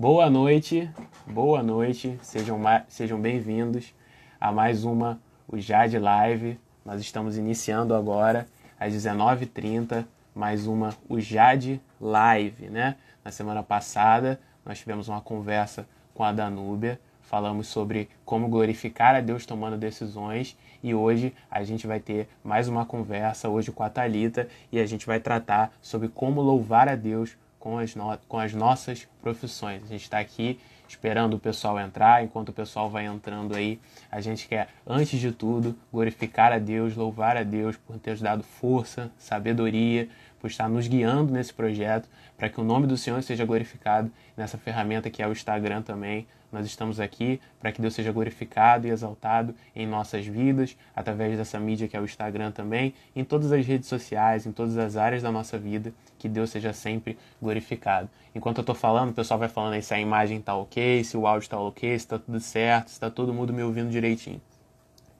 Boa noite, boa noite, sejam, sejam bem-vindos a mais uma o Jade Live. Nós estamos iniciando agora às 19h30 mais uma o Jade Live, né? Na semana passada nós tivemos uma conversa com a Danúbia, falamos sobre como glorificar a Deus tomando decisões e hoje a gente vai ter mais uma conversa hoje com a Talita e a gente vai tratar sobre como louvar a Deus com as, no... com as nossas profissões. A gente está aqui esperando o pessoal entrar, enquanto o pessoal vai entrando aí, a gente quer, antes de tudo, glorificar a Deus, louvar a Deus por ter nos dado força, sabedoria, por estar nos guiando nesse projeto, para que o nome do Senhor seja glorificado nessa ferramenta que é o Instagram também. Nós estamos aqui para que Deus seja glorificado e exaltado em nossas vidas, através dessa mídia que é o Instagram também, em todas as redes sociais, em todas as áreas da nossa vida, que Deus seja sempre glorificado. Enquanto eu estou falando, o pessoal vai falando aí se a imagem está ok, se o áudio está ok, se está tudo certo, se está todo mundo me ouvindo direitinho.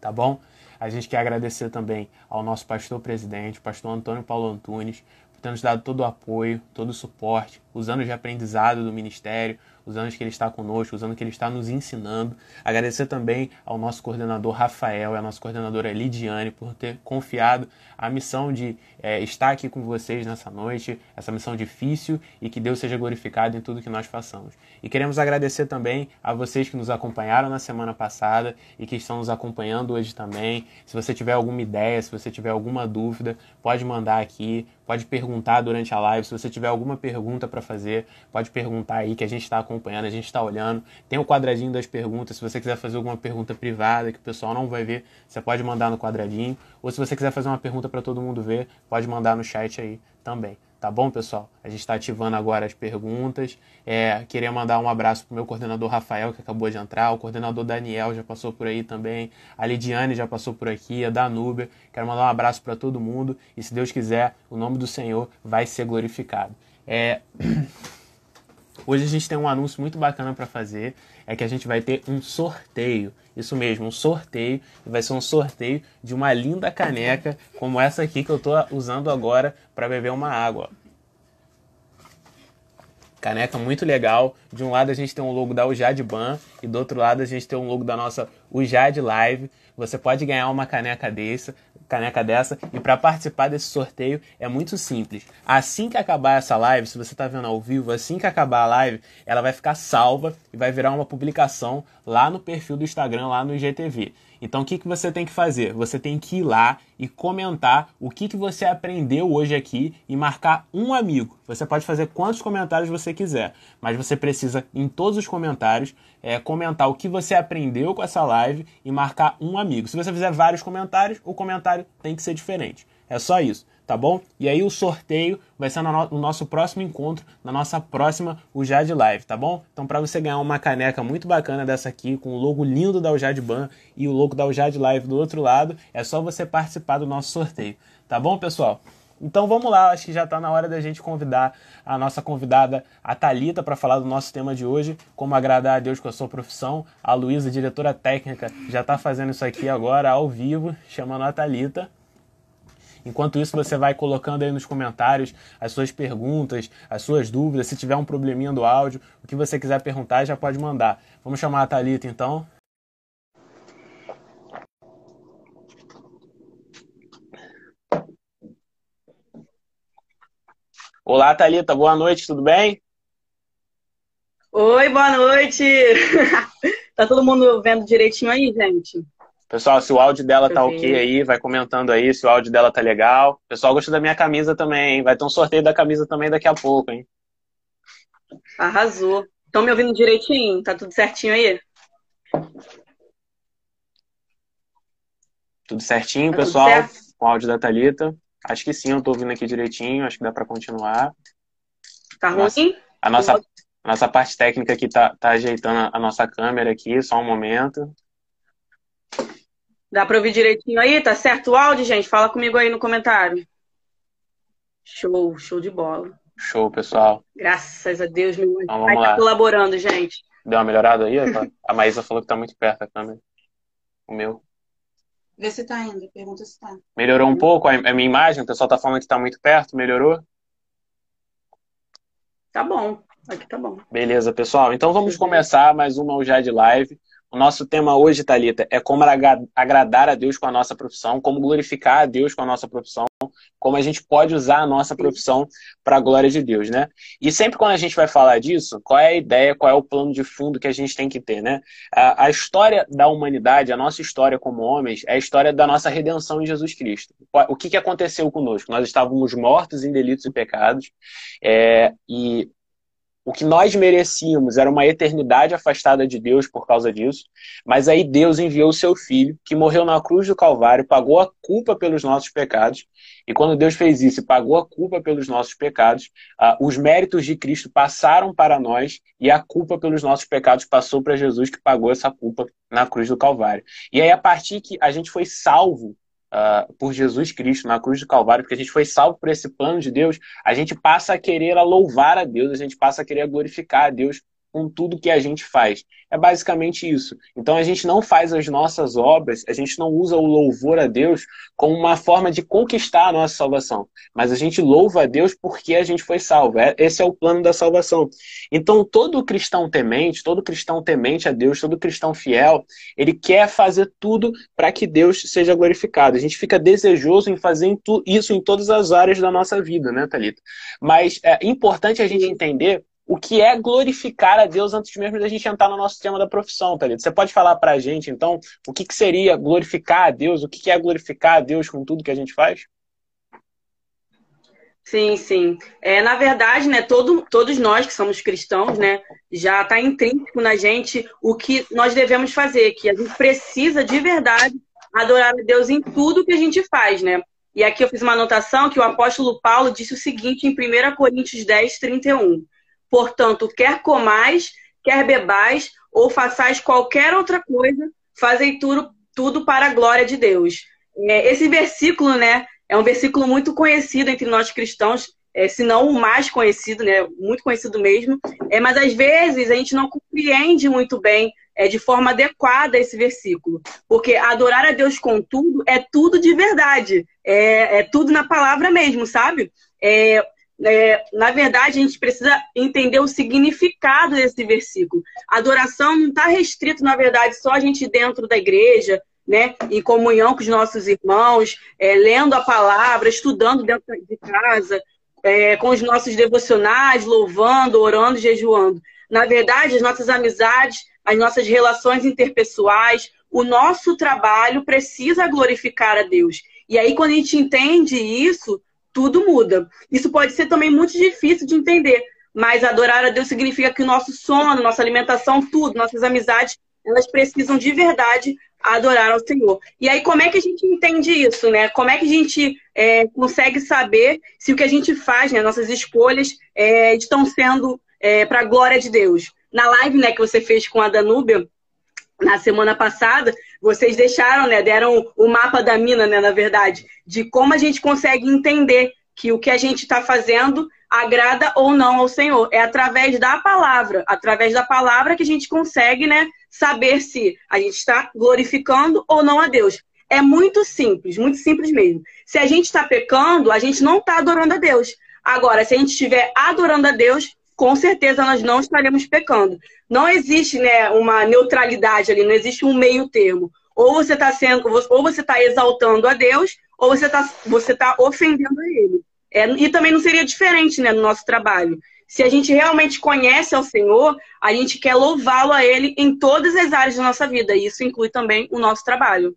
Tá bom? A gente quer agradecer também ao nosso pastor presidente, pastor Antônio Paulo Antunes, por ter nos dado todo o apoio, todo o suporte, os anos de aprendizado do ministério, os anos que ele está conosco, os anos que ele está nos ensinando. Agradecer também ao nosso coordenador Rafael e à nossa coordenadora Lidiane por ter confiado a missão de é, estar aqui com vocês nessa noite, essa missão difícil e que Deus seja glorificado em tudo que nós façamos. E queremos agradecer também a vocês que nos acompanharam na semana passada e que estão nos acompanhando hoje também. Se você tiver alguma ideia, se você tiver alguma dúvida, pode mandar aqui, pode perguntar durante a live. Se você tiver alguma pergunta para fazer, pode perguntar aí que a gente está acompanhando, a gente está olhando. Tem o quadradinho das perguntas. Se você quiser fazer alguma pergunta privada que o pessoal não vai ver, você pode mandar no quadradinho. Ou se você quiser fazer uma pergunta para todo mundo ver, pode mandar no chat aí também. Tá bom, pessoal? A gente está ativando agora as perguntas. É, queria mandar um abraço para o meu coordenador Rafael, que acabou de entrar. O coordenador Daniel já passou por aí também. A Lidiane já passou por aqui. A Danúbia. Quero mandar um abraço para todo mundo. E se Deus quiser, o nome do Senhor vai ser glorificado. É... Hoje a gente tem um anúncio muito bacana para fazer, é que a gente vai ter um sorteio. Isso mesmo, um sorteio. Vai ser um sorteio de uma linda caneca como essa aqui que eu estou usando agora para beber uma água. Caneca muito legal. De um lado a gente tem um logo da Ujad Ban e do outro lado a gente tem um logo da nossa Ujad Live. Você pode ganhar uma caneca dessa, caneca dessa. E para participar desse sorteio é muito simples. Assim que acabar essa live, se você está vendo ao vivo, assim que acabar a live, ela vai ficar salva e vai virar uma publicação lá no perfil do Instagram, lá no IGTV. Então o que, que você tem que fazer? Você tem que ir lá e comentar o que, que você aprendeu hoje aqui e marcar um amigo. Você pode fazer quantos comentários você quiser, mas você precisa, em todos os comentários, é, comentar o que você aprendeu com essa live e marcar um amigo. Se você fizer vários comentários, o comentário tem que ser diferente. É só isso tá bom? E aí o sorteio vai ser no, no nosso próximo encontro, na nossa próxima Ujad Live, tá bom? Então para você ganhar uma caneca muito bacana dessa aqui, com o logo lindo da Ujad Ban e o logo da Ujad Live do outro lado, é só você participar do nosso sorteio, tá bom, pessoal? Então vamos lá, acho que já está na hora da gente convidar a nossa convidada, a Talita, para falar do nosso tema de hoje, como agradar a Deus com a sua profissão. A Luísa, diretora técnica, já está fazendo isso aqui agora ao vivo, chamando a Talita. Enquanto isso, você vai colocando aí nos comentários as suas perguntas, as suas dúvidas. Se tiver um probleminha do áudio, o que você quiser perguntar, já pode mandar. Vamos chamar a Thalita então. Olá, Thalita, boa noite, tudo bem? Oi, boa noite! tá todo mundo vendo direitinho aí, gente? Pessoal, se o áudio dela tá ok aí, vai comentando aí se o áudio dela tá legal. O pessoal gosta da minha camisa também, hein? Vai ter um sorteio da camisa também daqui a pouco, hein? Arrasou. Estão me ouvindo direitinho? Tá tudo certinho aí? Tudo certinho, tá pessoal? Tudo certo? Com o áudio da Thalita. Acho que sim, eu tô ouvindo aqui direitinho, acho que dá para continuar. Tá ruim? A nossa, a nossa parte técnica aqui tá, tá ajeitando a nossa câmera aqui, só um momento. Dá para ouvir direitinho aí? Tá certo o áudio, gente? Fala comigo aí no comentário. Show, show de bola. Show, pessoal. Graças a Deus, meu então, pai tá colaborando, gente. Deu uma melhorada aí? A Maísa falou que tá muito perto a câmera. O meu. Vê se tá indo, pergunta se tá. Melhorou um pouco a minha imagem? O pessoal tá falando que tá muito perto, melhorou? Tá bom, aqui tá bom. Beleza, pessoal. Então vamos começar mais uma o de Live. O nosso tema hoje, Talita, é como agradar a Deus com a nossa profissão, como glorificar a Deus com a nossa profissão, como a gente pode usar a nossa profissão para a glória de Deus, né? E sempre quando a gente vai falar disso, qual é a ideia, qual é o plano de fundo que a gente tem que ter, né? A, a história da humanidade, a nossa história como homens, é a história da nossa redenção em Jesus Cristo. O que, que aconteceu conosco? Nós estávamos mortos em delitos e pecados, é, e o que nós merecíamos era uma eternidade afastada de Deus por causa disso, mas aí Deus enviou o seu filho, que morreu na cruz do Calvário, pagou a culpa pelos nossos pecados, e quando Deus fez isso pagou a culpa pelos nossos pecados, uh, os méritos de Cristo passaram para nós e a culpa pelos nossos pecados passou para Jesus, que pagou essa culpa na cruz do Calvário. E aí, a partir que a gente foi salvo uh, por Jesus Cristo na cruz do Calvário, porque a gente foi salvo por esse plano de Deus, a gente passa a querer a louvar a Deus, a gente passa a querer a glorificar a Deus com tudo que a gente faz. É basicamente isso. Então a gente não faz as nossas obras, a gente não usa o louvor a Deus como uma forma de conquistar a nossa salvação, mas a gente louva a Deus porque a gente foi salvo. É, esse é o plano da salvação. Então todo cristão temente, todo cristão temente a Deus, todo cristão fiel, ele quer fazer tudo para que Deus seja glorificado. A gente fica desejoso em fazer isso em todas as áreas da nossa vida, né, Thalita? Mas é importante a gente entender o que é glorificar a Deus antes mesmo da gente entrar no nosso tema da profissão, tá ligado? Você pode falar pra gente, então, o que, que seria glorificar a Deus? O que, que é glorificar a Deus com tudo que a gente faz? Sim, sim. É, na verdade, né, todo, todos nós que somos cristãos, né, já está intrínseco na gente o que nós devemos fazer, que a gente precisa de verdade adorar a Deus em tudo que a gente faz, né? E aqui eu fiz uma anotação que o apóstolo Paulo disse o seguinte em 1 Coríntios 10, 31. Portanto, quer comais, quer bebais, ou façais qualquer outra coisa, fazei tudo, tudo para a glória de Deus. É, esse versículo, né, é um versículo muito conhecido entre nós cristãos, é, se não o mais conhecido, né, muito conhecido mesmo. É, mas às vezes a gente não compreende muito bem é, de forma adequada esse versículo. Porque adorar a Deus com tudo é tudo de verdade. É, é tudo na palavra mesmo, sabe? É, é, na verdade, a gente precisa entender o significado desse versículo. Adoração não está restrito, na verdade, só a gente dentro da igreja, né, em comunhão com os nossos irmãos, é, lendo a palavra, estudando dentro de casa, é, com os nossos devocionais, louvando, orando, jejuando. Na verdade, as nossas amizades, as nossas relações interpessoais, o nosso trabalho precisa glorificar a Deus. E aí, quando a gente entende isso, tudo muda. Isso pode ser também muito difícil de entender, mas adorar a Deus significa que o nosso sono, nossa alimentação, tudo, nossas amizades, elas precisam de verdade adorar ao Senhor. E aí, como é que a gente entende isso, né? Como é que a gente é, consegue saber se o que a gente faz, né, nossas escolhas, é, estão sendo é, para a glória de Deus? Na live né, que você fez com a Danúbia, na semana passada, vocês deixaram, né, deram o mapa da mina, né, na verdade, de como a gente consegue entender que o que a gente está fazendo agrada ou não ao Senhor. É através da palavra, através da palavra que a gente consegue, né, saber se a gente está glorificando ou não a Deus. É muito simples, muito simples mesmo. Se a gente está pecando, a gente não está adorando a Deus. Agora, se a gente estiver adorando a Deus, com certeza nós não estaremos pecando. Não existe né, uma neutralidade ali, não existe um meio termo. Ou você está sendo, ou você está exaltando a Deus, ou você está você tá ofendendo a Ele. É, e também não seria diferente né, no nosso trabalho. Se a gente realmente conhece ao Senhor, a gente quer louvá-lo a Ele em todas as áreas da nossa vida. E isso inclui também o nosso trabalho.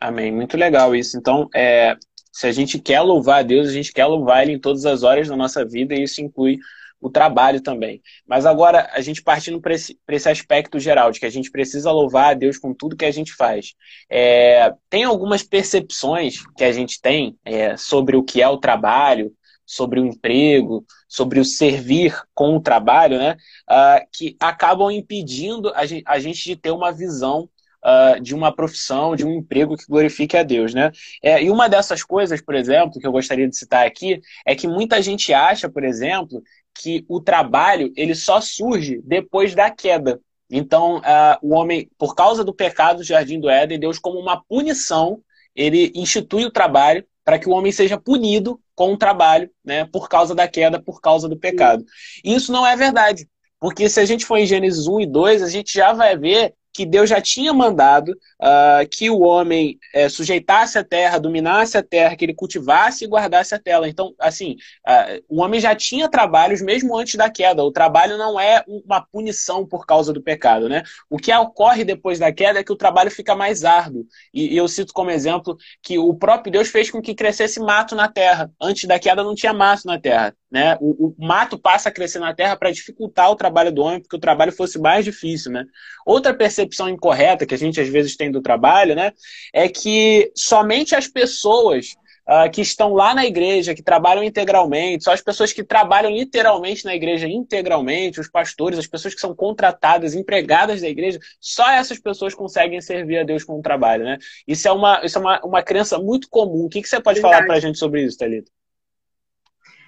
Amém. Muito legal isso. Então, é, se a gente quer louvar a Deus, a gente quer louvar Ele em todas as horas da nossa vida, e isso inclui o trabalho também. Mas agora, a gente partindo para esse, esse aspecto geral, de que a gente precisa louvar a Deus com tudo que a gente faz. É, tem algumas percepções que a gente tem é, sobre o que é o trabalho, sobre o emprego, sobre o servir com o trabalho, né? Uh, que acabam impedindo a gente, a gente de ter uma visão Uh, de uma profissão, de um emprego que glorifique a Deus, né? É, e uma dessas coisas, por exemplo, que eu gostaria de citar aqui, é que muita gente acha, por exemplo, que o trabalho ele só surge depois da queda. Então, uh, o homem, por causa do pecado do Jardim do Éden, Deus, como uma punição, ele institui o trabalho para que o homem seja punido com o trabalho, né, por causa da queda, por causa do pecado. E isso não é verdade. Porque se a gente for em Gênesis 1 e 2, a gente já vai ver que Deus já tinha mandado uh, que o homem uh, sujeitasse a terra, dominasse a terra, que ele cultivasse e guardasse a terra. Então, assim, uh, o homem já tinha trabalhos mesmo antes da queda. O trabalho não é uma punição por causa do pecado, né? O que ocorre depois da queda é que o trabalho fica mais árduo. E, e eu cito como exemplo que o próprio Deus fez com que crescesse mato na terra. Antes da queda não tinha mato na terra. Né? O, o mato passa a crescer na terra para dificultar o trabalho do homem, porque o trabalho fosse mais difícil. Né? Outra percepção incorreta que a gente às vezes tem do trabalho né, é que somente as pessoas uh, que estão lá na igreja, que trabalham integralmente, só as pessoas que trabalham literalmente na igreja integralmente, os pastores, as pessoas que são contratadas, empregadas da igreja, só essas pessoas conseguem servir a Deus com o trabalho. Né? Isso é uma, isso é uma, uma crença muito comum. O que, que você pode Verdade. falar para a gente sobre isso, Thalita?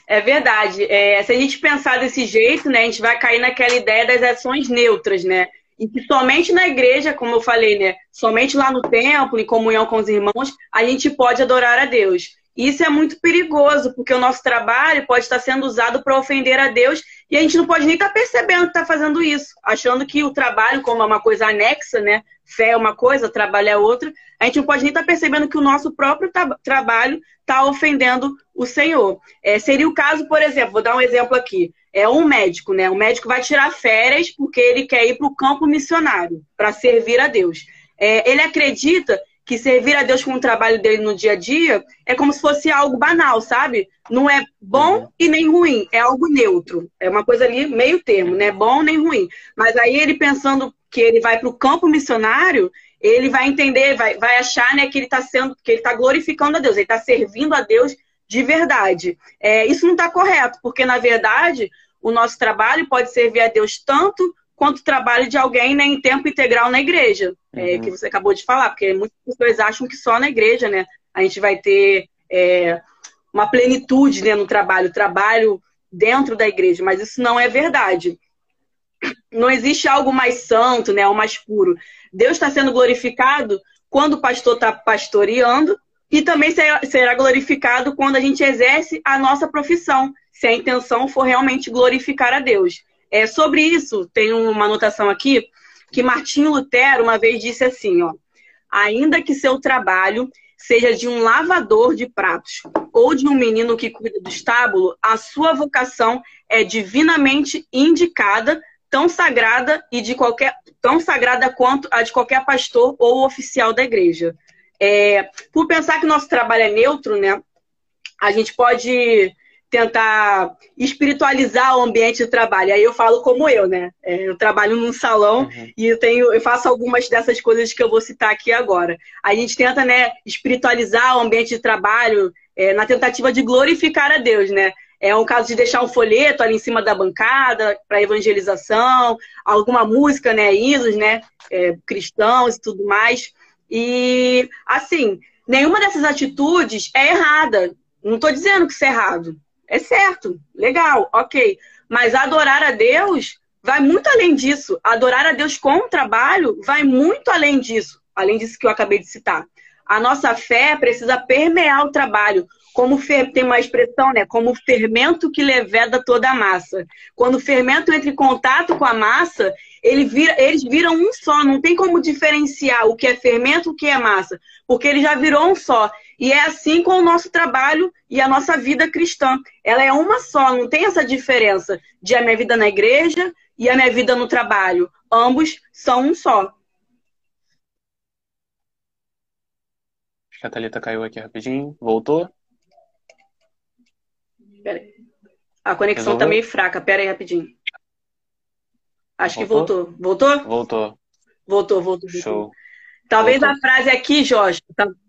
É verdade. É, se a gente pensar desse jeito, né, a gente vai cair naquela ideia das ações neutras, né? E que somente na igreja, como eu falei, né? Somente lá no templo, em comunhão com os irmãos, a gente pode adorar a Deus. Isso é muito perigoso, porque o nosso trabalho pode estar sendo usado para ofender a Deus e a gente não pode nem estar percebendo que está fazendo isso, achando que o trabalho, como é uma coisa anexa, né? Fé é uma coisa, trabalho é outra, a gente não pode nem estar percebendo que o nosso próprio tra trabalho está ofendendo o Senhor. É, seria o caso, por exemplo, vou dar um exemplo aqui. É um médico, né? O médico vai tirar férias porque ele quer ir para o campo missionário, para servir a Deus. É, ele acredita que servir a Deus com o trabalho dele no dia a dia é como se fosse algo banal, sabe? Não é bom uhum. e nem ruim, é algo neutro. É uma coisa ali meio termo, não é bom nem ruim. Mas aí ele pensando que ele vai para o campo missionário, ele vai entender, vai, vai achar né, que ele está sendo, que ele está glorificando a Deus, ele está servindo a Deus de verdade. É, isso não está correto, porque na verdade o nosso trabalho pode servir a Deus tanto quanto o trabalho de alguém né, em tempo integral na igreja, é, uhum. é, que você acabou de falar, porque muitas pessoas acham que só na igreja, né, a gente vai ter é, uma plenitude né, no trabalho, trabalho dentro da igreja, mas isso não é verdade. Não existe algo mais santo, né, ou mais puro. Deus está sendo glorificado quando o pastor está pastoreando e também será glorificado quando a gente exerce a nossa profissão, se a intenção for realmente glorificar a Deus. É, sobre isso, tem uma anotação aqui que Martinho Lutero uma vez disse assim, ó, ainda que seu trabalho seja de um lavador de pratos ou de um menino que cuida do estábulo, a sua vocação é divinamente indicada, tão sagrada e de qualquer tão sagrada quanto a de qualquer pastor ou oficial da igreja. É, por pensar que nosso trabalho é neutro, né? A gente pode tentar espiritualizar o ambiente de trabalho. Aí eu falo como eu, né? É, eu trabalho num salão uhum. e eu tenho, eu faço algumas dessas coisas que eu vou citar aqui agora. A gente tenta, né, espiritualizar o ambiente de trabalho é, na tentativa de glorificar a Deus, né? É um caso de deixar um folheto ali em cima da bancada para evangelização, alguma música, né, hinos, né, é, cristãos e tudo mais. E assim, nenhuma dessas atitudes é errada. Não estou dizendo que isso é errado. É certo, legal, ok. Mas adorar a Deus vai muito além disso. Adorar a Deus com o trabalho vai muito além disso, além disso que eu acabei de citar. A nossa fé precisa permear o trabalho, como fer... tem uma expressão, né? Como fermento que leveda toda a massa. Quando o fermento entra em contato com a massa, ele vira, eles viram um só. Não tem como diferenciar o que é fermento e o que é massa, porque ele já virou um só. E é assim com o nosso trabalho e a nossa vida cristã. Ela é uma só, não tem essa diferença de a minha vida na igreja e a minha vida no trabalho. Ambos são um só. Acho que a Thalita caiu aqui rapidinho. Voltou? A conexão tá Resolveu? tá meio fraca. Pera aí rapidinho. Acho voltou? que voltou. Voltou? Voltou. Voltou, voltou. Show. Talvez a frase aqui, Jorge,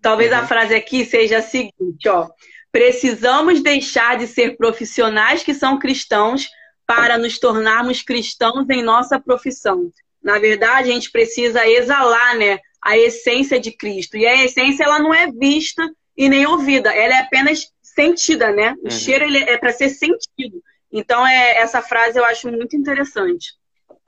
talvez uhum. a frase aqui seja a seguinte, ó. Precisamos deixar de ser profissionais que são cristãos para nos tornarmos cristãos em nossa profissão. Na verdade, a gente precisa exalar, né, a essência de Cristo. E a essência ela não é vista e nem ouvida, ela é apenas sentida, né? O uhum. cheiro ele é para ser sentido. Então, é, essa frase eu acho muito interessante.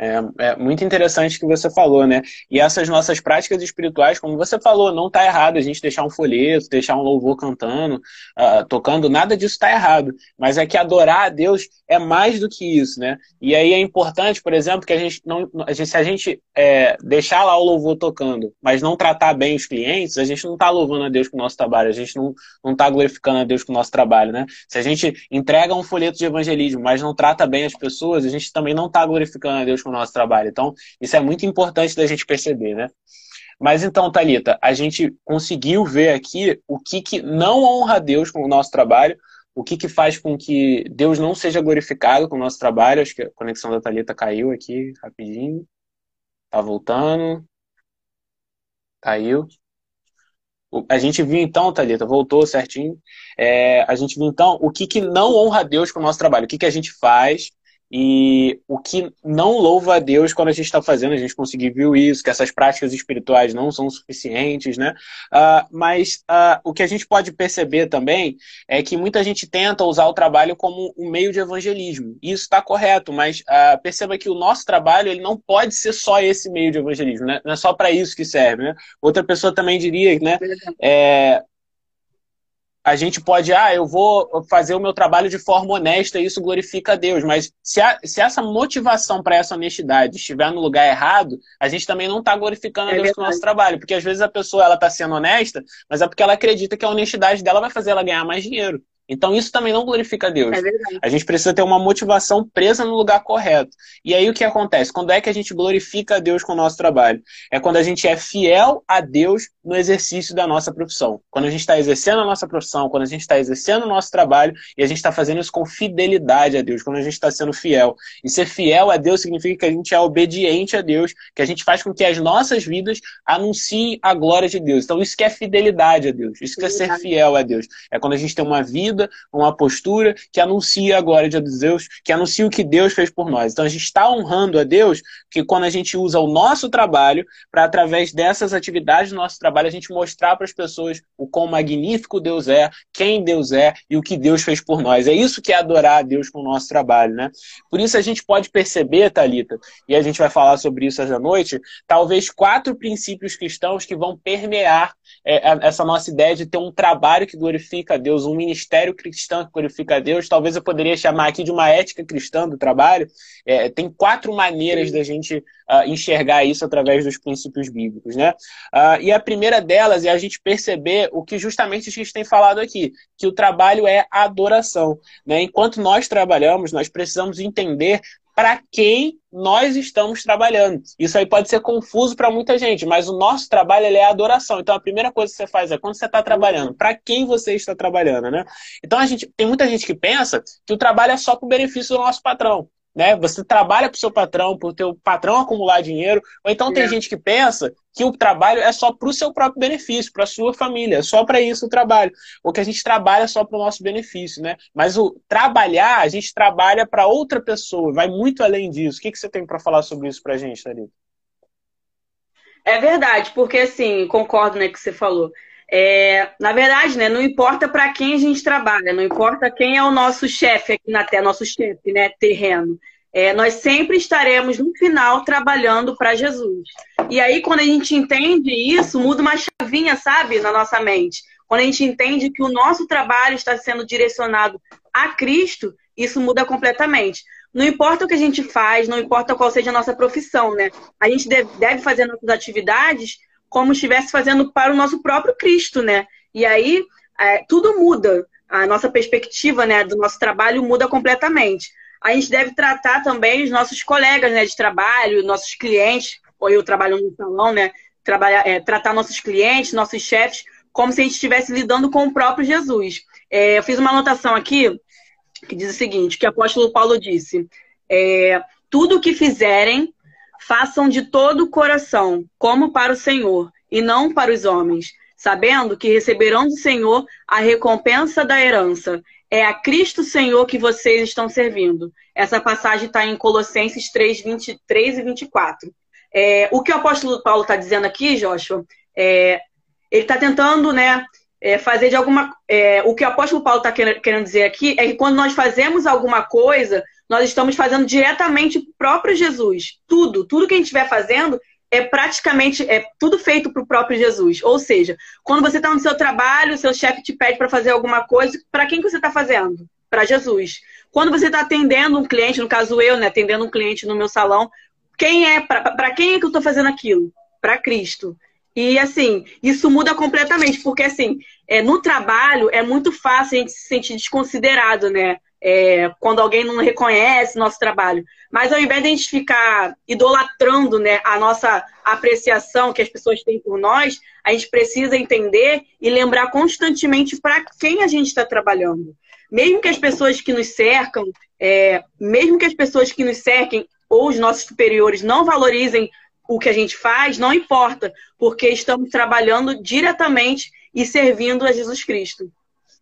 É, é, muito interessante que você falou, né? E essas nossas práticas espirituais, como você falou, não está errado a gente deixar um folheto, deixar um louvor cantando, uh, tocando, nada disso está errado. Mas é que adorar a Deus é mais do que isso, né? E aí é importante, por exemplo, que a gente não. A gente, se a gente é, deixar lá o louvor tocando, mas não tratar bem os clientes, a gente não está louvando a Deus com o nosso trabalho, a gente não está glorificando a Deus com o nosso trabalho, né? Se a gente entrega um folheto de evangelismo, mas não trata bem as pessoas, a gente também não está glorificando a Deus com o nosso trabalho. Então, isso é muito importante da gente perceber, né? Mas então, Talita, a gente conseguiu ver aqui o que, que não honra Deus com o nosso trabalho, o que, que faz com que Deus não seja glorificado com o nosso trabalho. Acho que a conexão da Talita caiu aqui rapidinho. Tá voltando. Caiu. A gente viu então, Thalita, voltou certinho. É, a gente viu então o que, que não honra a Deus com o nosso trabalho, o que, que a gente faz e o que não louva a Deus quando a gente está fazendo, a gente conseguir viu isso, que essas práticas espirituais não são suficientes, né? Uh, mas uh, o que a gente pode perceber também é que muita gente tenta usar o trabalho como um meio de evangelismo. E isso está correto, mas uh, perceba que o nosso trabalho ele não pode ser só esse meio de evangelismo, né? Não é só para isso que serve, né? Outra pessoa também diria, né? É, a gente pode, ah, eu vou fazer o meu trabalho de forma honesta e isso glorifica a Deus. Mas se, a, se essa motivação para essa honestidade estiver no lugar errado, a gente também não está glorificando é a Deus verdade. com o nosso trabalho. Porque às vezes a pessoa ela está sendo honesta, mas é porque ela acredita que a honestidade dela vai fazer ela ganhar mais dinheiro. Então isso também não glorifica a Deus. É a gente precisa ter uma motivação presa no lugar correto. E aí o que acontece? Quando é que a gente glorifica a Deus com o nosso trabalho? É quando a gente é fiel a Deus no exercício da nossa profissão. Quando a gente está exercendo a nossa profissão, quando a gente está exercendo o nosso trabalho e a gente está fazendo isso com fidelidade a Deus, quando a gente está sendo fiel. E ser fiel a Deus significa que a gente é obediente a Deus, que a gente faz com que as nossas vidas anunciem a glória de Deus. Então isso que é fidelidade a Deus, isso que é ser fiel a Deus. É quando a gente tem uma vida vida, uma postura que anuncia a glória de Deus, que anuncia o que Deus fez por nós. Então a gente está honrando a Deus que quando a gente usa o nosso trabalho para através dessas atividades do nosso trabalho a gente mostrar para as pessoas o quão magnífico Deus é, quem Deus é e o que Deus fez por nós. É isso que é adorar a Deus com o nosso trabalho, né? Por isso a gente pode perceber, Talita, e a gente vai falar sobre isso essa noite, talvez quatro princípios cristãos que vão permear é, essa nossa ideia de ter um trabalho que glorifica a Deus, um ministério ministério cristão que glorifica a Deus, talvez eu poderia chamar aqui de uma ética cristã do trabalho. É, tem quatro maneiras da gente uh, enxergar isso através dos princípios bíblicos, né? Uh, e a primeira delas é a gente perceber o que justamente a gente tem falado aqui, que o trabalho é adoração. Né? Enquanto nós trabalhamos, nós precisamos entender para quem nós estamos trabalhando. Isso aí pode ser confuso para muita gente, mas o nosso trabalho é a adoração. Então a primeira coisa que você faz é quando você está trabalhando, para quem você está trabalhando, né? Então a gente tem muita gente que pensa que o trabalho é só para o benefício do nosso patrão. Né? Você trabalha para o seu patrão, para o teu patrão acumular dinheiro, ou então tem é. gente que pensa que o trabalho é só para o seu próprio benefício, para a sua família, é só para isso o trabalho, ou que a gente trabalha só para o nosso benefício, né? Mas o trabalhar, a gente trabalha para outra pessoa, vai muito além disso. O que, que você tem para falar sobre isso para a gente, Thalita? É verdade, porque assim, concordo né, que você falou. É, na verdade, né, não importa para quem a gente trabalha, não importa quem é o nosso chefe aqui na Terra, nosso chefe, né, terreno. É, nós sempre estaremos no final trabalhando para Jesus. E aí, quando a gente entende isso, muda uma chavinha, sabe, na nossa mente. Quando a gente entende que o nosso trabalho está sendo direcionado a Cristo, isso muda completamente. Não importa o que a gente faz, não importa qual seja a nossa profissão, né? A gente deve fazer nossas atividades como estivesse fazendo para o nosso próprio Cristo, né? E aí é, tudo muda, a nossa perspectiva, né, do nosso trabalho muda completamente. A gente deve tratar também os nossos colegas, né, de trabalho, nossos clientes, ou eu trabalho no salão, né, trabalhar, é, tratar nossos clientes, nossos chefes, como se a gente estivesse lidando com o próprio Jesus. É, eu fiz uma anotação aqui que diz o seguinte, que o apóstolo Paulo disse, é, tudo o que fizerem, façam de todo o coração, como para o Senhor, e não para os homens, sabendo que receberão do Senhor a recompensa da herança. É a Cristo Senhor que vocês estão servindo. Essa passagem está em Colossenses 3, 23 e 24. É, o que o apóstolo Paulo está dizendo aqui, Joshua, é, ele está tentando né, é, fazer de alguma. É, o que o apóstolo Paulo está querendo dizer aqui é que quando nós fazemos alguma coisa, nós estamos fazendo diretamente o próprio Jesus. Tudo, tudo que a gente estiver fazendo é praticamente é tudo feito para o próprio Jesus. Ou seja, quando você está no seu trabalho, seu chefe te pede para fazer alguma coisa, para quem que você está fazendo? Para Jesus. Quando você está atendendo um cliente, no caso eu, né, atendendo um cliente no meu salão, quem é para quem é que eu estou fazendo aquilo? Para Cristo. E assim, isso muda completamente, porque assim, é, no trabalho é muito fácil a gente se sentir desconsiderado, né? É, quando alguém não reconhece nosso trabalho. Mas ao invés de a gente ficar idolatrando né, a nossa apreciação que as pessoas têm por nós, a gente precisa entender e lembrar constantemente para quem a gente está trabalhando. Mesmo que as pessoas que nos cercam, é, mesmo que as pessoas que nos cerquem ou os nossos superiores não valorizem o que a gente faz, não importa, porque estamos trabalhando diretamente e servindo a Jesus Cristo.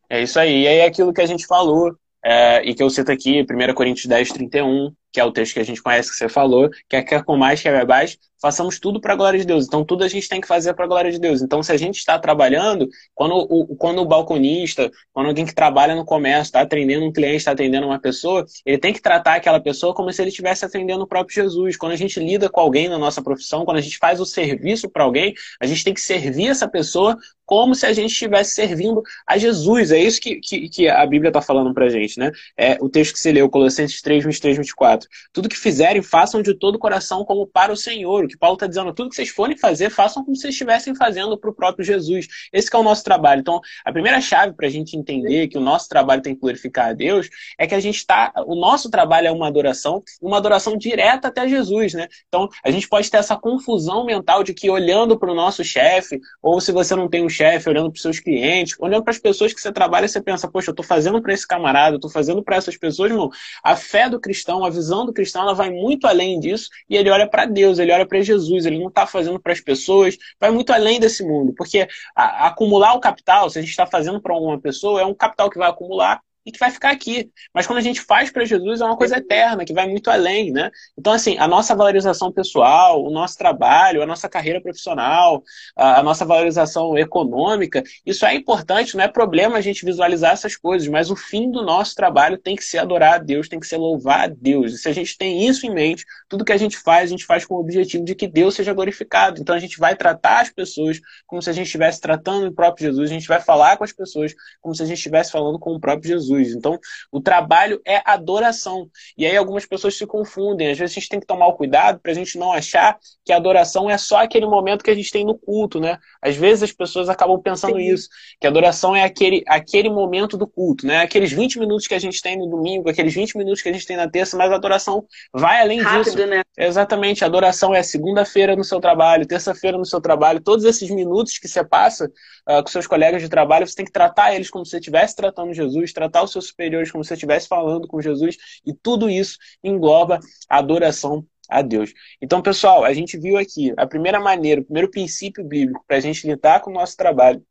É isso aí. E é aquilo que a gente falou, é, e que eu cito aqui, 1 Coríntios 10, 31, que é o texto que a gente conhece que você falou, que é quer com mais, quer abaixo, façamos tudo para a glória de Deus. Então, tudo a gente tem que fazer para a glória de Deus. Então, se a gente está trabalhando, quando o, quando o balconista, quando alguém que trabalha no comércio está atendendo um cliente, está atendendo uma pessoa, ele tem que tratar aquela pessoa como se ele estivesse atendendo o próprio Jesus. Quando a gente lida com alguém na nossa profissão, quando a gente faz o serviço para alguém, a gente tem que servir essa pessoa como se a gente estivesse servindo a Jesus. É isso que, que, que a Bíblia está falando para a gente, né? É o texto que você leu, Colossenses 3, 23, 24. Tudo que fizerem, façam de todo o coração como para o Senhor o que Paulo está dizendo, tudo que vocês forem fazer, façam como se estivessem fazendo para o próprio Jesus. Esse é o nosso trabalho. Então, a primeira chave para a gente entender que o nosso trabalho tem que glorificar a Deus é que a gente está. O nosso trabalho é uma adoração, uma adoração direta até Jesus, né? Então, a gente pode ter essa confusão mental de que olhando para o nosso chefe, ou se você não tem um chefe, olhando para os seus clientes, olhando para as pessoas que você trabalha, você pensa, poxa, eu estou fazendo para esse camarada, eu estou fazendo para essas pessoas, irmão. A fé do cristão, a visão do cristão, ela vai muito além disso e ele olha para Deus, ele olha para para Jesus, ele não está fazendo para as pessoas, vai muito além desse mundo, porque a, acumular o capital, se a gente está fazendo para uma pessoa, é um capital que vai acumular e que vai ficar aqui. Mas quando a gente faz para Jesus, é uma coisa eterna, que vai muito além, né? Então, assim, a nossa valorização pessoal, o nosso trabalho, a nossa carreira profissional, a, nossa valorização econômica, isso é importante, não é problema a gente visualizar essas coisas, mas o fim do nosso trabalho tem que ser adorar a Deus, tem que ser louvar a Deus. E se a gente tem isso em mente, tudo que a gente faz, a gente faz com o objetivo de que Deus seja glorificado. Então, a gente vai tratar as pessoas como se a gente estivesse tratando o próprio Jesus, a gente vai falar com as pessoas como se a gente estivesse falando com o próprio Jesus. Jesus. Então, o trabalho é adoração. E aí algumas pessoas se confundem. Às vezes a gente tem que tomar o cuidado para a gente não achar que a adoração é só aquele momento que a gente tem no culto, né? Às vezes as pessoas acabam pensando Sim. isso, que a adoração é aquele, aquele momento do culto, né? Aqueles 20 minutos que a gente tem no domingo, aqueles 20 minutos que a gente tem na terça, mas a adoração vai além Rápido, disso. Né? Exatamente, a adoração é segunda-feira no seu trabalho, terça-feira no seu trabalho, todos esses minutos que você passa uh, com seus colegas de trabalho, você tem que tratar eles como se você estivesse tratando Jesus, tratar os seus superiores como se você estivesse falando com Jesus, e tudo isso engloba a adoração a Deus. Então, pessoal, a gente viu aqui a primeira maneira, o primeiro princípio bíblico para a gente lidar com o nosso trabalho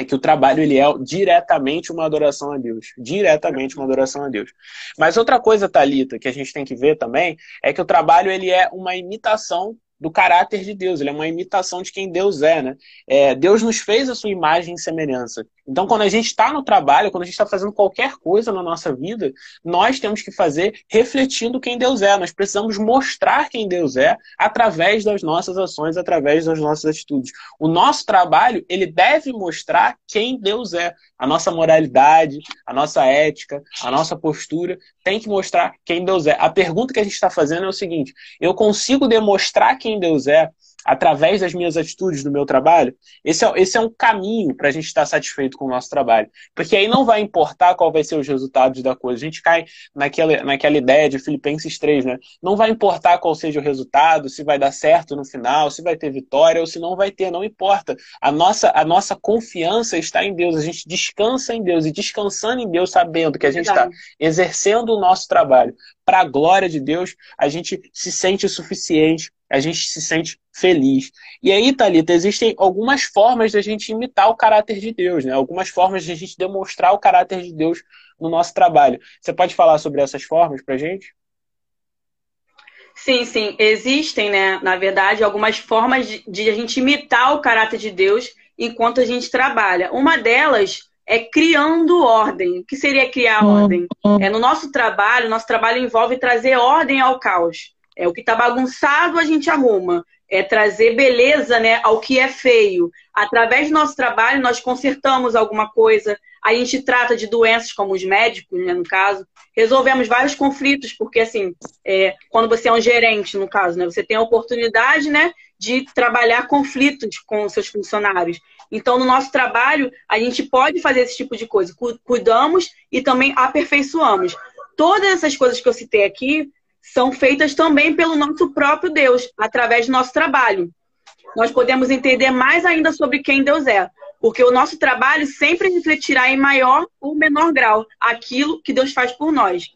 é que o trabalho ele é diretamente uma adoração a Deus, diretamente uma adoração a Deus. Mas outra coisa, Talita, que a gente tem que ver também é que o trabalho ele é uma imitação do caráter de Deus, ele é uma imitação de quem Deus é, né? É, Deus nos fez a sua imagem e semelhança. Então, quando a gente está no trabalho, quando a gente está fazendo qualquer coisa na nossa vida, nós temos que fazer refletindo quem Deus é. Nós precisamos mostrar quem Deus é através das nossas ações, através das nossas atitudes. O nosso trabalho, ele deve mostrar quem Deus é. A nossa moralidade, a nossa ética, a nossa postura tem que mostrar quem Deus é. A pergunta que a gente está fazendo é o seguinte: eu consigo demonstrar quem Deus é através das minhas atitudes do meu trabalho, esse é, esse é um caminho para a gente estar satisfeito com o nosso trabalho. Porque aí não vai importar qual vai ser os resultados da coisa. A gente cai naquela, naquela ideia de Filipenses 3, né? Não vai importar qual seja o resultado, se vai dar certo no final, se vai ter vitória ou se não vai ter, não importa. A nossa, a nossa confiança está em Deus, a gente descansa em Deus e descansando em Deus, sabendo que a gente está exercendo o nosso trabalho para a glória de Deus, a gente se sente suficiente a gente se sente feliz. E aí, Thalita, existem algumas formas de a gente imitar o caráter de Deus, né? Algumas formas de a gente demonstrar o caráter de Deus no nosso trabalho. Você pode falar sobre essas formas para gente? Sim, sim. Existem, né, na verdade, algumas formas de, de a gente imitar o caráter de Deus enquanto a gente trabalha. Uma delas é criando ordem. O que seria criar ordem? É no nosso trabalho, nosso trabalho envolve trazer ordem ao caos. É o que está bagunçado a gente arruma. É trazer beleza, né, ao que é feio. Através do nosso trabalho nós consertamos alguma coisa. A gente trata de doenças como os médicos, né, no caso. Resolvemos vários conflitos porque assim, é, quando você é um gerente, no caso, né, você tem a oportunidade, né, de trabalhar conflitos com os seus funcionários. Então, no nosso trabalho, a gente pode fazer esse tipo de coisa. Cuidamos e também aperfeiçoamos. Todas essas coisas que eu citei aqui são feitas também pelo nosso próprio Deus, através do nosso trabalho. Nós podemos entender mais ainda sobre quem Deus é, porque o nosso trabalho sempre refletirá em maior ou menor grau aquilo que Deus faz por nós.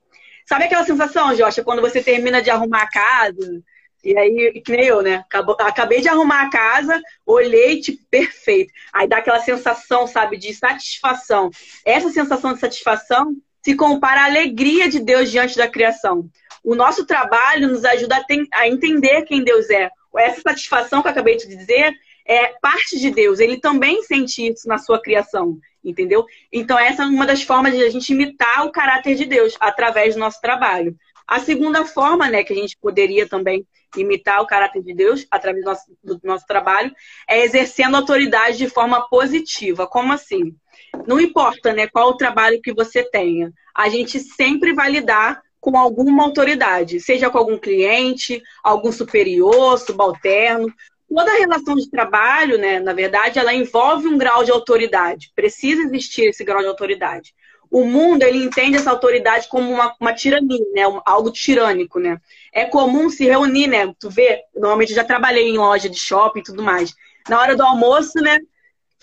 Sabe aquela sensação, Jocha, quando você termina de arrumar a casa, e aí, que nem eu, né? Acabei de arrumar a casa, olhei, tipo, perfeito. Aí dá aquela sensação, sabe, de satisfação. Essa sensação de satisfação se compara à alegria de Deus diante da criação. O nosso trabalho nos ajuda a, ter, a entender quem Deus é. Essa satisfação que eu acabei de dizer é parte de Deus. Ele também sente isso na sua criação, entendeu? Então, essa é uma das formas de a gente imitar o caráter de Deus através do nosso trabalho. A segunda forma, né, que a gente poderia também imitar o caráter de Deus através do nosso, do nosso trabalho, é exercendo autoridade de forma positiva. Como assim? Não importa né, qual o trabalho que você tenha, a gente sempre vai lidar com alguma autoridade, seja com algum cliente, algum superior, subalterno. Toda relação de trabalho, né, na verdade, ela envolve um grau de autoridade. Precisa existir esse grau de autoridade o mundo ele entende essa autoridade como uma, uma tirania, né? algo tirânico, né? É comum se reunir, né? Tu vê, normalmente eu já trabalhei em loja de shopping e tudo mais. Na hora do almoço, né?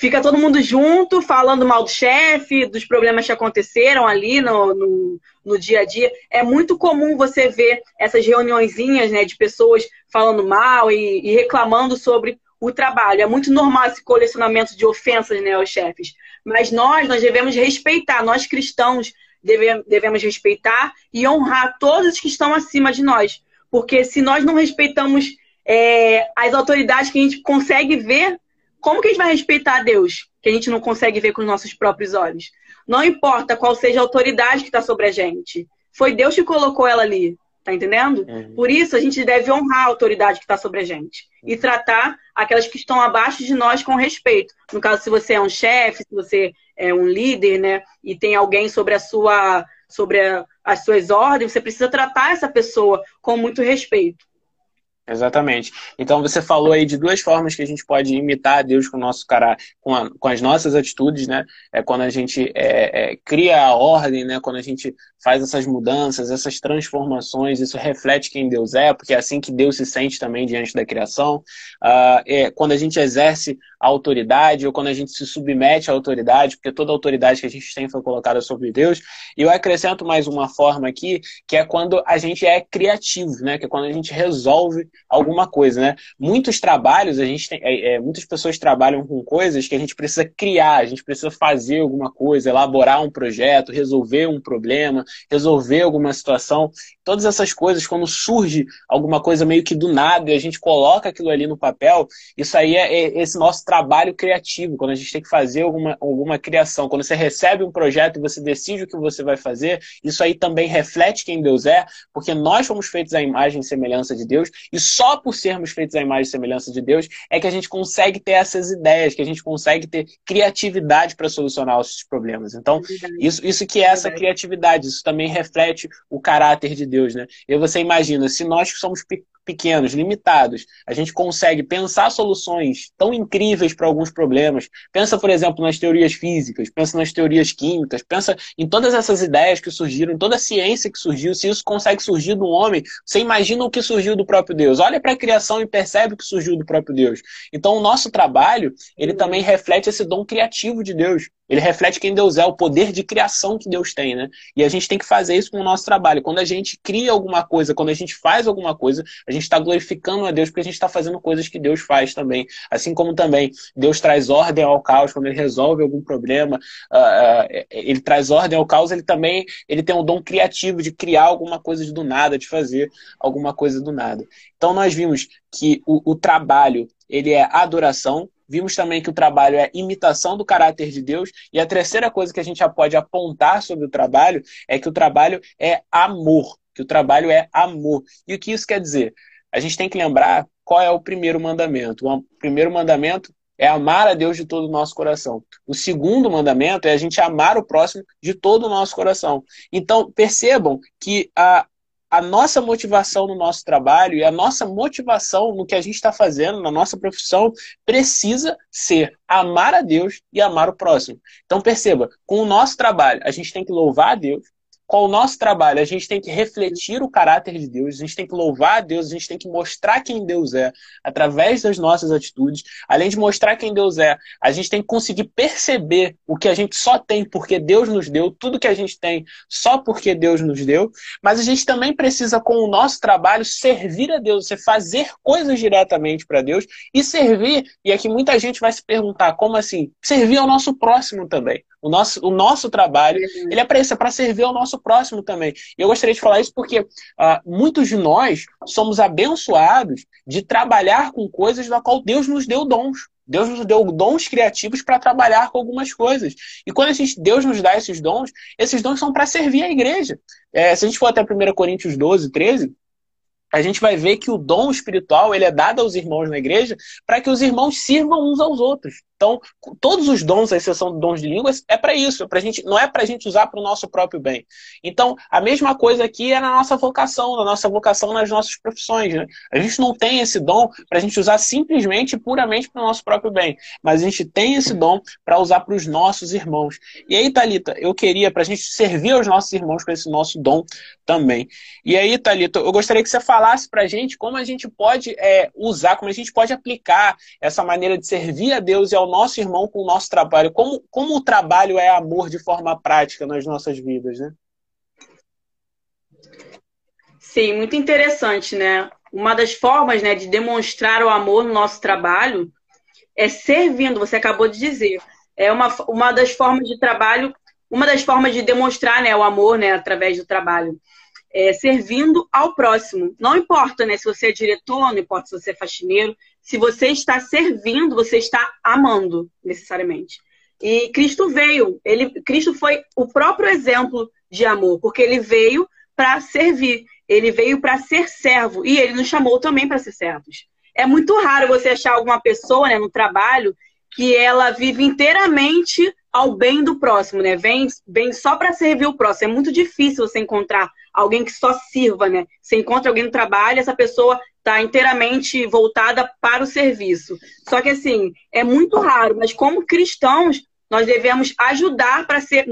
Fica todo mundo junto, falando mal do chefe, dos problemas que aconteceram ali no, no, no, dia a dia. É muito comum você ver essas reuniõezinhas né, de pessoas falando mal e, e reclamando sobre o trabalho. É muito normal esse colecionamento de ofensas né, aos chefes. Mas nós, nós devemos respeitar, nós cristãos deve, devemos respeitar e honrar todos que estão acima de nós. Porque se nós não respeitamos é, as autoridades que a gente consegue ver, como que a gente vai respeitar a Deus, que a gente não consegue ver com os nossos próprios olhos? Não importa qual seja a autoridade que está sobre a gente. Foi Deus que colocou ela ali. Tá entendendo? Uhum. Por isso, a gente deve honrar a autoridade que está sobre a gente e tratar aquelas que estão abaixo de nós com respeito. No caso, se você é um chefe, se você é um líder, né, e tem alguém sobre a sua, sobre a, as suas ordens, você precisa tratar essa pessoa com muito respeito. Exatamente. Então você falou aí de duas formas que a gente pode imitar a Deus com o nosso caráter, com, a, com as nossas atitudes, né? É quando a gente é, é, cria a ordem, né? Quando a gente faz essas mudanças, essas transformações, isso reflete quem Deus é, porque é assim que Deus se sente também diante da criação. Uh, é, quando a gente exerce a autoridade ou quando a gente se submete à autoridade, porque toda autoridade que a gente tem foi colocada sobre Deus. E eu acrescento mais uma forma aqui, que é quando a gente é criativo, né? Que é quando a gente resolve alguma coisa, né? Muitos trabalhos, a gente tem, é, é, muitas pessoas trabalham com coisas que a gente precisa criar, a gente precisa fazer alguma coisa, elaborar um projeto, resolver um problema, resolver alguma situação. Todas essas coisas, quando surge alguma coisa meio que do nada e a gente coloca aquilo ali no papel, isso aí é, é esse nosso trabalho criativo, quando a gente tem que fazer alguma, alguma criação. Quando você recebe um projeto e você decide o que você vai fazer, isso aí também reflete quem Deus é, porque nós fomos feitos à imagem e semelhança de Deus, e só por sermos feitos à imagem e semelhança de Deus é que a gente consegue ter essas ideias, que a gente consegue ter criatividade para solucionar os problemas. Então, isso, isso que é essa criatividade, isso também reflete o caráter de Deus, né? E você imagina, se nós que somos pequenos, limitados, a gente consegue pensar soluções tão incríveis para alguns problemas. Pensa, por exemplo, nas teorias físicas, pensa nas teorias químicas, pensa em todas essas ideias que surgiram, em toda a ciência que surgiu. Se isso consegue surgir do homem, você imagina o que surgiu do próprio Deus. Olha para a criação e percebe o que surgiu do próprio Deus. Então, o nosso trabalho, ele também reflete esse dom criativo de Deus. Ele reflete quem Deus é, o poder de criação que Deus tem, né? E a gente tem que fazer isso com o nosso trabalho. Quando a gente cria alguma coisa, quando a gente faz alguma coisa, a gente está glorificando a Deus porque a gente está fazendo coisas que Deus faz também. Assim como também Deus traz ordem ao caos quando ele resolve algum problema, uh, uh, ele traz ordem ao caos, ele também ele tem um dom criativo de criar alguma coisa do nada, de fazer alguma coisa do nada. Então nós vimos que o, o trabalho ele é adoração, Vimos também que o trabalho é imitação do caráter de Deus. E a terceira coisa que a gente já pode apontar sobre o trabalho é que o trabalho é amor. Que o trabalho é amor. E o que isso quer dizer? A gente tem que lembrar qual é o primeiro mandamento. O primeiro mandamento é amar a Deus de todo o nosso coração. O segundo mandamento é a gente amar o próximo de todo o nosso coração. Então, percebam que a, a nossa motivação no nosso trabalho e a nossa motivação no que a gente está fazendo, na nossa profissão, precisa ser amar a Deus e amar o próximo. Então, perceba, com o nosso trabalho, a gente tem que louvar a Deus, com o nosso trabalho, a gente tem que refletir o caráter de Deus, a gente tem que louvar a Deus, a gente tem que mostrar quem Deus é através das nossas atitudes. Além de mostrar quem Deus é, a gente tem que conseguir perceber o que a gente só tem porque Deus nos deu, tudo que a gente tem só porque Deus nos deu. Mas a gente também precisa, com o nosso trabalho, servir a Deus, você fazer coisas diretamente para Deus e servir. E aqui muita gente vai se perguntar: como assim? Servir ao nosso próximo também. O nosso, o nosso trabalho, ele é para isso, é para servir ao nosso próximo também. E eu gostaria de falar isso porque uh, muitos de nós somos abençoados de trabalhar com coisas da qual Deus nos deu dons. Deus nos deu dons criativos para trabalhar com algumas coisas. E quando a gente, Deus nos dá esses dons, esses dons são para servir a igreja. É, se a gente for até 1 Coríntios 12, 13, a gente vai ver que o dom espiritual ele é dado aos irmãos na igreja para que os irmãos sirvam uns aos outros. Então, todos os dons, à exceção de dons de línguas, é para isso. É pra gente, não é para a gente usar para o nosso próprio bem. Então, a mesma coisa aqui é na nossa vocação, na nossa vocação nas nossas profissões. Né? A gente não tem esse dom para a gente usar simplesmente e puramente para o nosso próprio bem. Mas a gente tem esse dom para usar para os nossos irmãos. E aí, Talita, eu queria, para a gente servir aos nossos irmãos com esse nosso dom também. E aí, Talita, eu gostaria que você falasse para a gente como a gente pode é, usar, como a gente pode aplicar essa maneira de servir a Deus e ao nosso irmão com o nosso trabalho. Como, como o trabalho é amor de forma prática nas nossas vidas, né? Sim, muito interessante, né? Uma das formas né, de demonstrar o amor no nosso trabalho é servindo, você acabou de dizer. É uma, uma das formas de trabalho, uma das formas de demonstrar né, o amor né, através do trabalho. É, servindo ao próximo. Não importa né, se você é diretor, não importa se você é faxineiro, se você está servindo, você está amando, necessariamente. E Cristo veio, ele, Cristo foi o próprio exemplo de amor, porque ele veio para servir, ele veio para ser servo e ele nos chamou também para ser servos. É muito raro você achar alguma pessoa né, no trabalho que ela vive inteiramente ao bem do próximo, né? Vem, vem só para servir o próximo. É muito difícil você encontrar alguém que só sirva, né? Você encontra alguém no trabalho, essa pessoa está inteiramente voltada para o serviço. Só que assim, é muito raro, mas como cristãos, nós devemos ajudar para ser.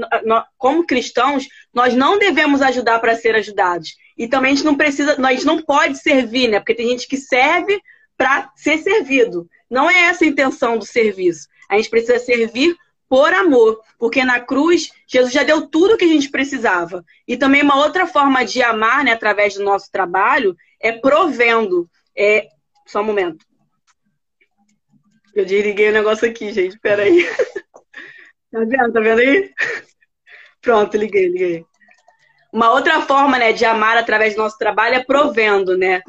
Como cristãos, nós não devemos ajudar para ser ajudados. E também a gente não precisa, nós não pode servir, né? Porque tem gente que serve para ser servido. Não é essa a intenção do serviço. A gente precisa servir por amor, porque na cruz Jesus já deu tudo o que a gente precisava. E também uma outra forma de amar, né, através do nosso trabalho, é provendo. É... Só um momento. Eu desliguei o negócio aqui, gente. Peraí. Tá vendo? Tá vendo aí? Pronto, liguei, liguei. Uma outra forma, né, de amar através do nosso trabalho é provendo, né?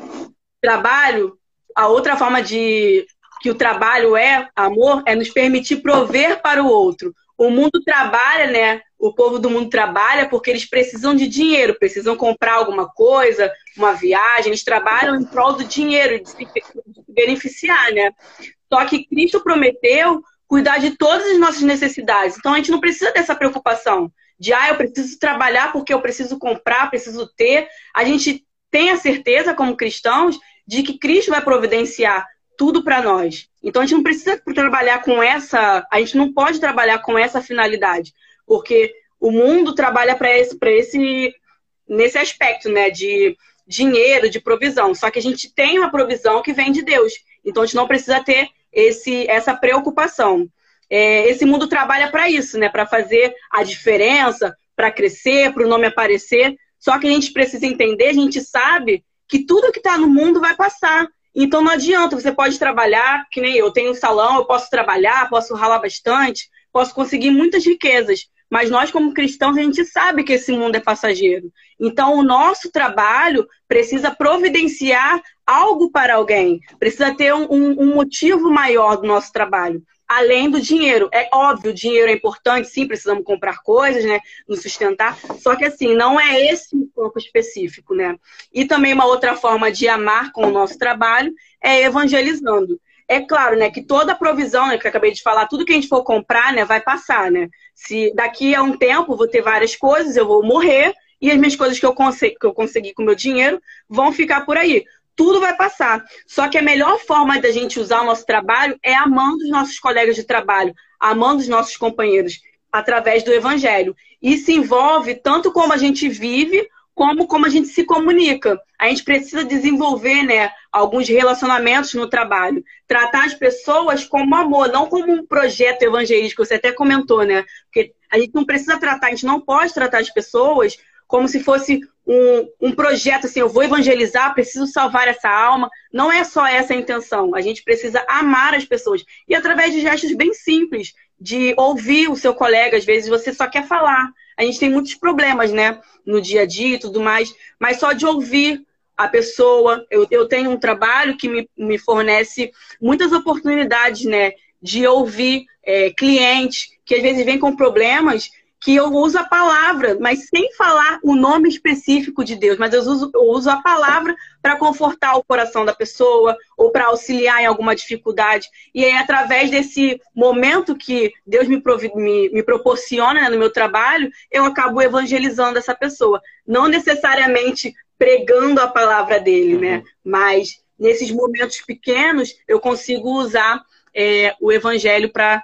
Trabalho, a outra forma de que o trabalho é amor é nos permitir prover para o outro. O mundo trabalha, né? O povo do mundo trabalha porque eles precisam de dinheiro, precisam comprar alguma coisa, uma viagem, eles trabalham em prol do dinheiro, de se, beneficiar, né? Só que Cristo prometeu cuidar de todas as nossas necessidades. Então a gente não precisa dessa preocupação de, ah, eu preciso trabalhar porque eu preciso comprar, preciso ter. A gente tem a certeza, como cristãos, de que Cristo vai providenciar tudo para nós. Então a gente não precisa trabalhar com essa, a gente não pode trabalhar com essa finalidade porque o mundo trabalha para esse, esse nesse aspecto, né, de dinheiro, de provisão. Só que a gente tem uma provisão que vem de Deus. Então a gente não precisa ter esse, essa preocupação. É, esse mundo trabalha para isso, né, para fazer a diferença, para crescer, para o nome aparecer. Só que a gente precisa entender, a gente sabe que tudo que está no mundo vai passar. Então não adianta, você pode trabalhar, que nem eu tenho um salão, eu posso trabalhar, posso ralar bastante, posso conseguir muitas riquezas, Mas nós, como cristãos, a gente sabe que esse mundo é passageiro. Então, o nosso trabalho precisa providenciar algo para alguém, precisa ter um, um motivo maior do nosso trabalho além do dinheiro. É óbvio, o dinheiro é importante, sim, precisamos comprar coisas, né? Nos sustentar. Só que assim, não é esse o foco específico, né? E também uma outra forma de amar com o nosso trabalho é evangelizando. É claro, né, que toda a provisão, né, que eu acabei de falar, tudo que a gente for comprar, né, vai passar, né? Se daqui a um tempo vou ter várias coisas, eu vou morrer e as minhas coisas que eu, consegui, que eu consegui com meu dinheiro vão ficar por aí tudo vai passar. Só que a melhor forma da gente usar o nosso trabalho é amando os nossos colegas de trabalho, amando os nossos companheiros, através do evangelho. Isso envolve tanto como a gente vive, como como a gente se comunica. A gente precisa desenvolver, né, alguns relacionamentos no trabalho, tratar as pessoas como amor, não como um projeto evangelístico. Você até comentou, né? Porque a gente não precisa tratar, a gente não pode tratar as pessoas como se fosse um, um projeto assim, eu vou evangelizar, preciso salvar essa alma. Não é só essa a intenção. A gente precisa amar as pessoas. E através de gestos bem simples, de ouvir o seu colega, às vezes você só quer falar. A gente tem muitos problemas, né? No dia a dia e tudo mais, mas só de ouvir a pessoa. Eu, eu tenho um trabalho que me, me fornece muitas oportunidades, né? De ouvir é, clientes que às vezes vêm com problemas que eu uso a palavra, mas sem falar o nome específico de Deus, mas eu uso, eu uso a palavra para confortar o coração da pessoa ou para auxiliar em alguma dificuldade. E aí, através desse momento que Deus me, me, me proporciona né, no meu trabalho, eu acabo evangelizando essa pessoa. Não necessariamente pregando a palavra dele, né? uhum. Mas nesses momentos pequenos, eu consigo usar é, o evangelho para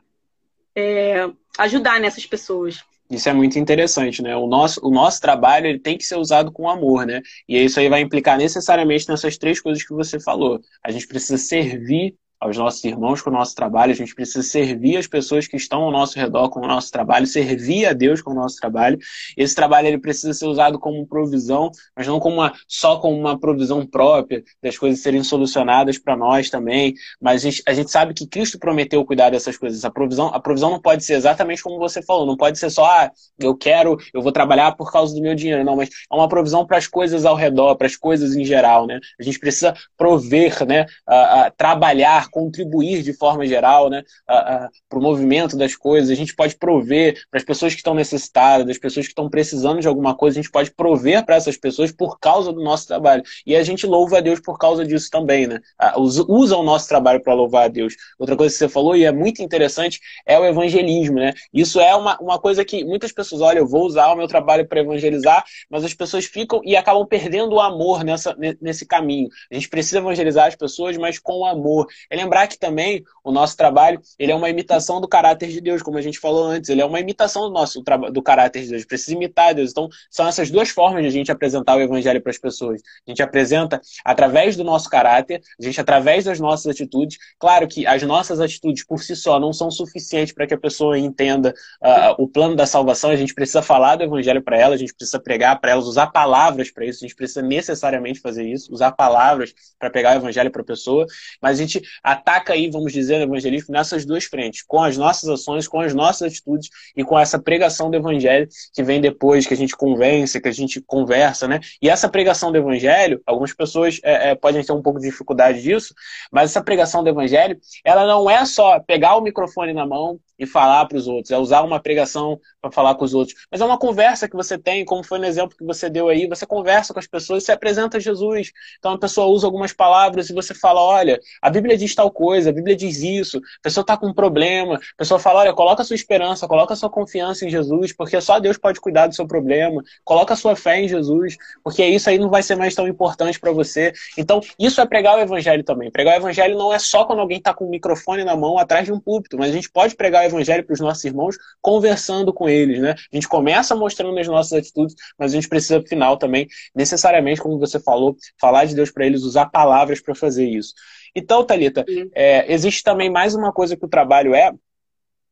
é, ajudar nessas pessoas. Isso é muito interessante, né? O nosso, o nosso trabalho ele tem que ser usado com amor, né? E isso aí vai implicar necessariamente nessas três coisas que você falou. A gente precisa servir aos nossos irmãos com o nosso trabalho, a gente precisa servir as pessoas que estão ao nosso redor com o nosso trabalho, servir a Deus com o nosso trabalho. Esse trabalho ele precisa ser usado como provisão, mas não como uma, só como uma provisão própria, das coisas serem solucionadas para nós também. Mas a gente, a gente, sabe que Cristo prometeu cuidar dessas coisas. A provisão, a provisão não pode ser exatamente como você falou, não pode ser só, ah, eu quero, eu vou trabalhar por causa do meu dinheiro, não, mas é uma provisão para as coisas ao redor, para as coisas em geral, né? A gente precisa prover, né? A, a, trabalhar contribuir de forma geral né, para o movimento das coisas, a gente pode prover para as pessoas que estão necessitadas, das pessoas que estão precisando de alguma coisa, a gente pode prover para essas pessoas por causa do nosso trabalho. E a gente louva a Deus por causa disso também, né? Usa o nosso trabalho para louvar a Deus. Outra coisa que você falou, e é muito interessante, é o evangelismo, né? Isso é uma, uma coisa que muitas pessoas, olha, eu vou usar o meu trabalho para evangelizar, mas as pessoas ficam e acabam perdendo o amor nessa, nesse caminho. A gente precisa evangelizar as pessoas, mas com amor. É lembrar que também o nosso trabalho ele é uma imitação do caráter de Deus, como a gente falou antes. Ele é uma imitação do nosso do caráter de Deus. Precisa imitar Deus. Então, são essas duas formas de a gente apresentar o evangelho para as pessoas. A gente apresenta através do nosso caráter, a gente através das nossas atitudes. Claro que as nossas atitudes por si só não são suficientes para que a pessoa entenda uh, o plano da salvação. A gente precisa falar do evangelho para ela, a gente precisa pregar para elas, usar palavras para isso. A gente precisa necessariamente fazer isso, usar palavras para pegar o evangelho para a pessoa. Mas a gente ataca aí, vamos dizer, o evangelismo nessas duas frentes, com as nossas ações, com as nossas atitudes e com essa pregação do evangelho que vem depois, que a gente convence, que a gente conversa, né? E essa pregação do evangelho, algumas pessoas é, é, podem ter um pouco de dificuldade disso, mas essa pregação do evangelho, ela não é só pegar o microfone na mão e falar para os outros, é usar uma pregação para falar com os outros, mas é uma conversa que você tem, como foi no exemplo que você deu aí, você conversa com as pessoas, você apresenta Jesus. Então a pessoa usa algumas palavras e você fala, olha, a Bíblia diz tal coisa, a Bíblia diz isso, a pessoa está com um problema, a pessoa fala, olha, coloca sua esperança, coloca sua confiança em Jesus, porque só Deus pode cuidar do seu problema, coloca sua fé em Jesus, porque isso aí não vai ser mais tão importante para você. Então, isso é pregar o evangelho também. Pregar o evangelho não é só quando alguém está com o microfone na mão atrás de um púlpito, mas a gente pode pregar evangelho para os nossos irmãos conversando com eles, né? A gente começa mostrando as nossas atitudes, mas a gente precisa, no final, também, necessariamente, como você falou, falar de Deus para eles, usar palavras para fazer isso. Então, Thalita, é, existe também mais uma coisa que o trabalho é,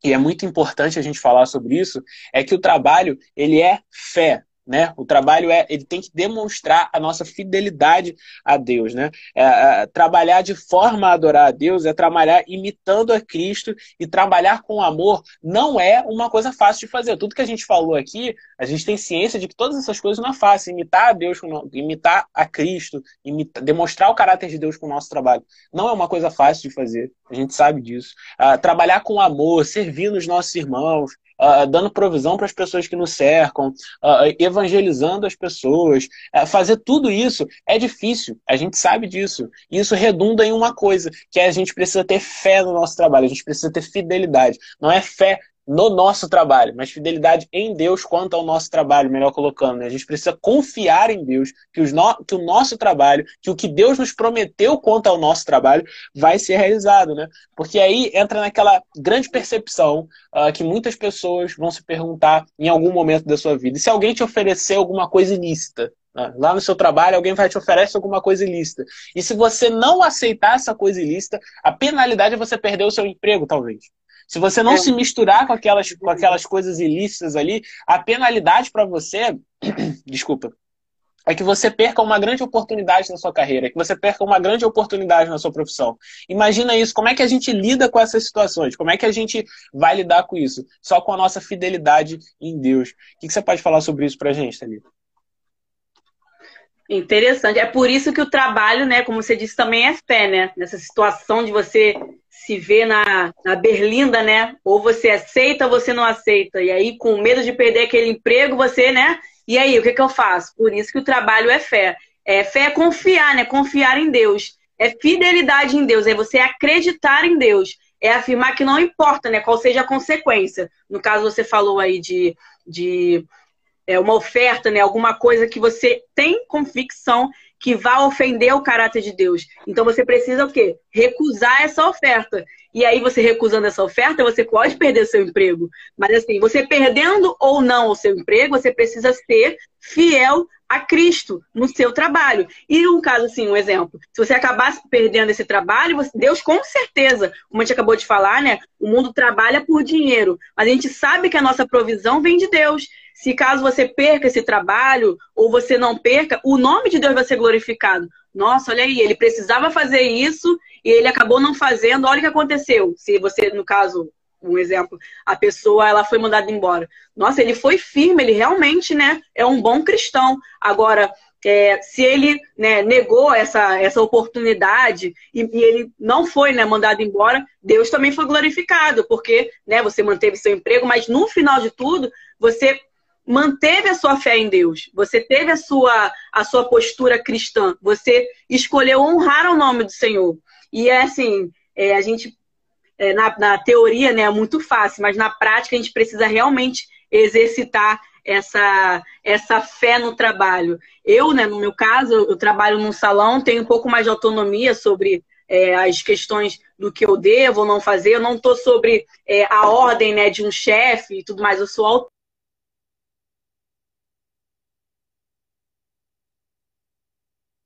e é muito importante a gente falar sobre isso, é que o trabalho, ele é fé. Né? O trabalho é, ele tem que demonstrar a nossa fidelidade a Deus, né? É, é, trabalhar de forma a adorar a Deus é trabalhar imitando a Cristo e trabalhar com amor não é uma coisa fácil de fazer. Tudo que a gente falou aqui, a gente tem ciência de que todas essas coisas não é fácil. Imitar a Deus, imitar a Cristo, imitar, demonstrar o caráter de Deus com o nosso trabalho, não é uma coisa fácil de fazer. A gente sabe disso. Uh, trabalhar com amor, servir os nossos irmãos, uh, dando provisão para as pessoas que nos cercam, uh, evangelizando as pessoas. Uh, fazer tudo isso é difícil, a gente sabe disso. E isso redunda em uma coisa, que é a gente precisa ter fé no nosso trabalho, a gente precisa ter fidelidade. Não é fé no nosso trabalho, mas fidelidade em Deus quanto ao nosso trabalho, melhor colocando. Né? A gente precisa confiar em Deus que, os no... que, o nosso trabalho, que o que Deus nos prometeu quanto ao nosso trabalho, vai ser realizado. Né? Porque aí entra naquela grande percepção uh, que muitas pessoas vão se perguntar em algum momento da sua vida. E se alguém te oferecer alguma coisa ilícita, né? Lá no seu trabalho, alguém vai te oferecer alguma coisa ilícita. E se você não aceitar essa coisa ilícita, a penalidade é você perder o seu emprego, talvez. Se você não é. se misturar com aquelas, com aquelas coisas ilícitas ali, a penalidade para você, desculpa, é que você perca uma grande oportunidade na sua carreira, que você perca uma grande oportunidade na sua profissão. Imagina isso, como é que a gente lida com essas situações? Como é que a gente vai lidar com isso? Só com a nossa fidelidade em Deus. O que você pode falar sobre isso pra gente, Thalita? Interessante. É por isso que o trabalho, né, como você disse, também é fé, né? Nessa situação de você se ver na, na berlinda, né? Ou você aceita ou você não aceita. E aí, com medo de perder aquele emprego, você, né? E aí, o que, que eu faço? Por isso que o trabalho é fé. É, fé é confiar, né? Confiar em Deus. É fidelidade em Deus, é você acreditar em Deus. É afirmar que não importa, né? Qual seja a consequência. No caso, você falou aí de, de é, uma oferta, né? Alguma coisa que você tem convicção que vá ofender o caráter de Deus. Então você precisa o quê? Recusar essa oferta. E aí você recusando essa oferta, você pode perder seu emprego. Mas assim, você perdendo ou não o seu emprego, você precisa ser fiel a Cristo no seu trabalho. E um caso assim, um exemplo, se você acabasse perdendo esse trabalho, Deus com certeza, como a gente acabou de falar, né? O mundo trabalha por dinheiro, mas a gente sabe que a nossa provisão vem de Deus. Se caso você perca esse trabalho ou você não perca, o nome de Deus vai ser glorificado. Nossa, olha aí, ele precisava fazer isso e ele acabou não fazendo. Olha o que aconteceu. Se você, no caso, um exemplo, a pessoa ela foi mandada embora. Nossa, ele foi firme, ele realmente, né, é um bom cristão. Agora, é, se ele né, negou essa, essa oportunidade e, e, ele não foi né, mandado embora, Deus também foi glorificado, porque né, você manteve seu emprego, mas no final de tudo, você manteve a sua fé em Deus, você teve a sua, a sua postura cristã, você escolheu honrar o nome do Senhor. E é assim, é, a gente, é, na, na teoria, né, é muito fácil, mas na prática a gente precisa realmente exercitar essa, essa fé no trabalho. Eu, né, no meu caso, eu trabalho num salão, tenho um pouco mais de autonomia sobre é, as questões do que eu devo ou não fazer. Eu não estou sobre é, a ordem né, de um chefe e tudo mais. Eu sou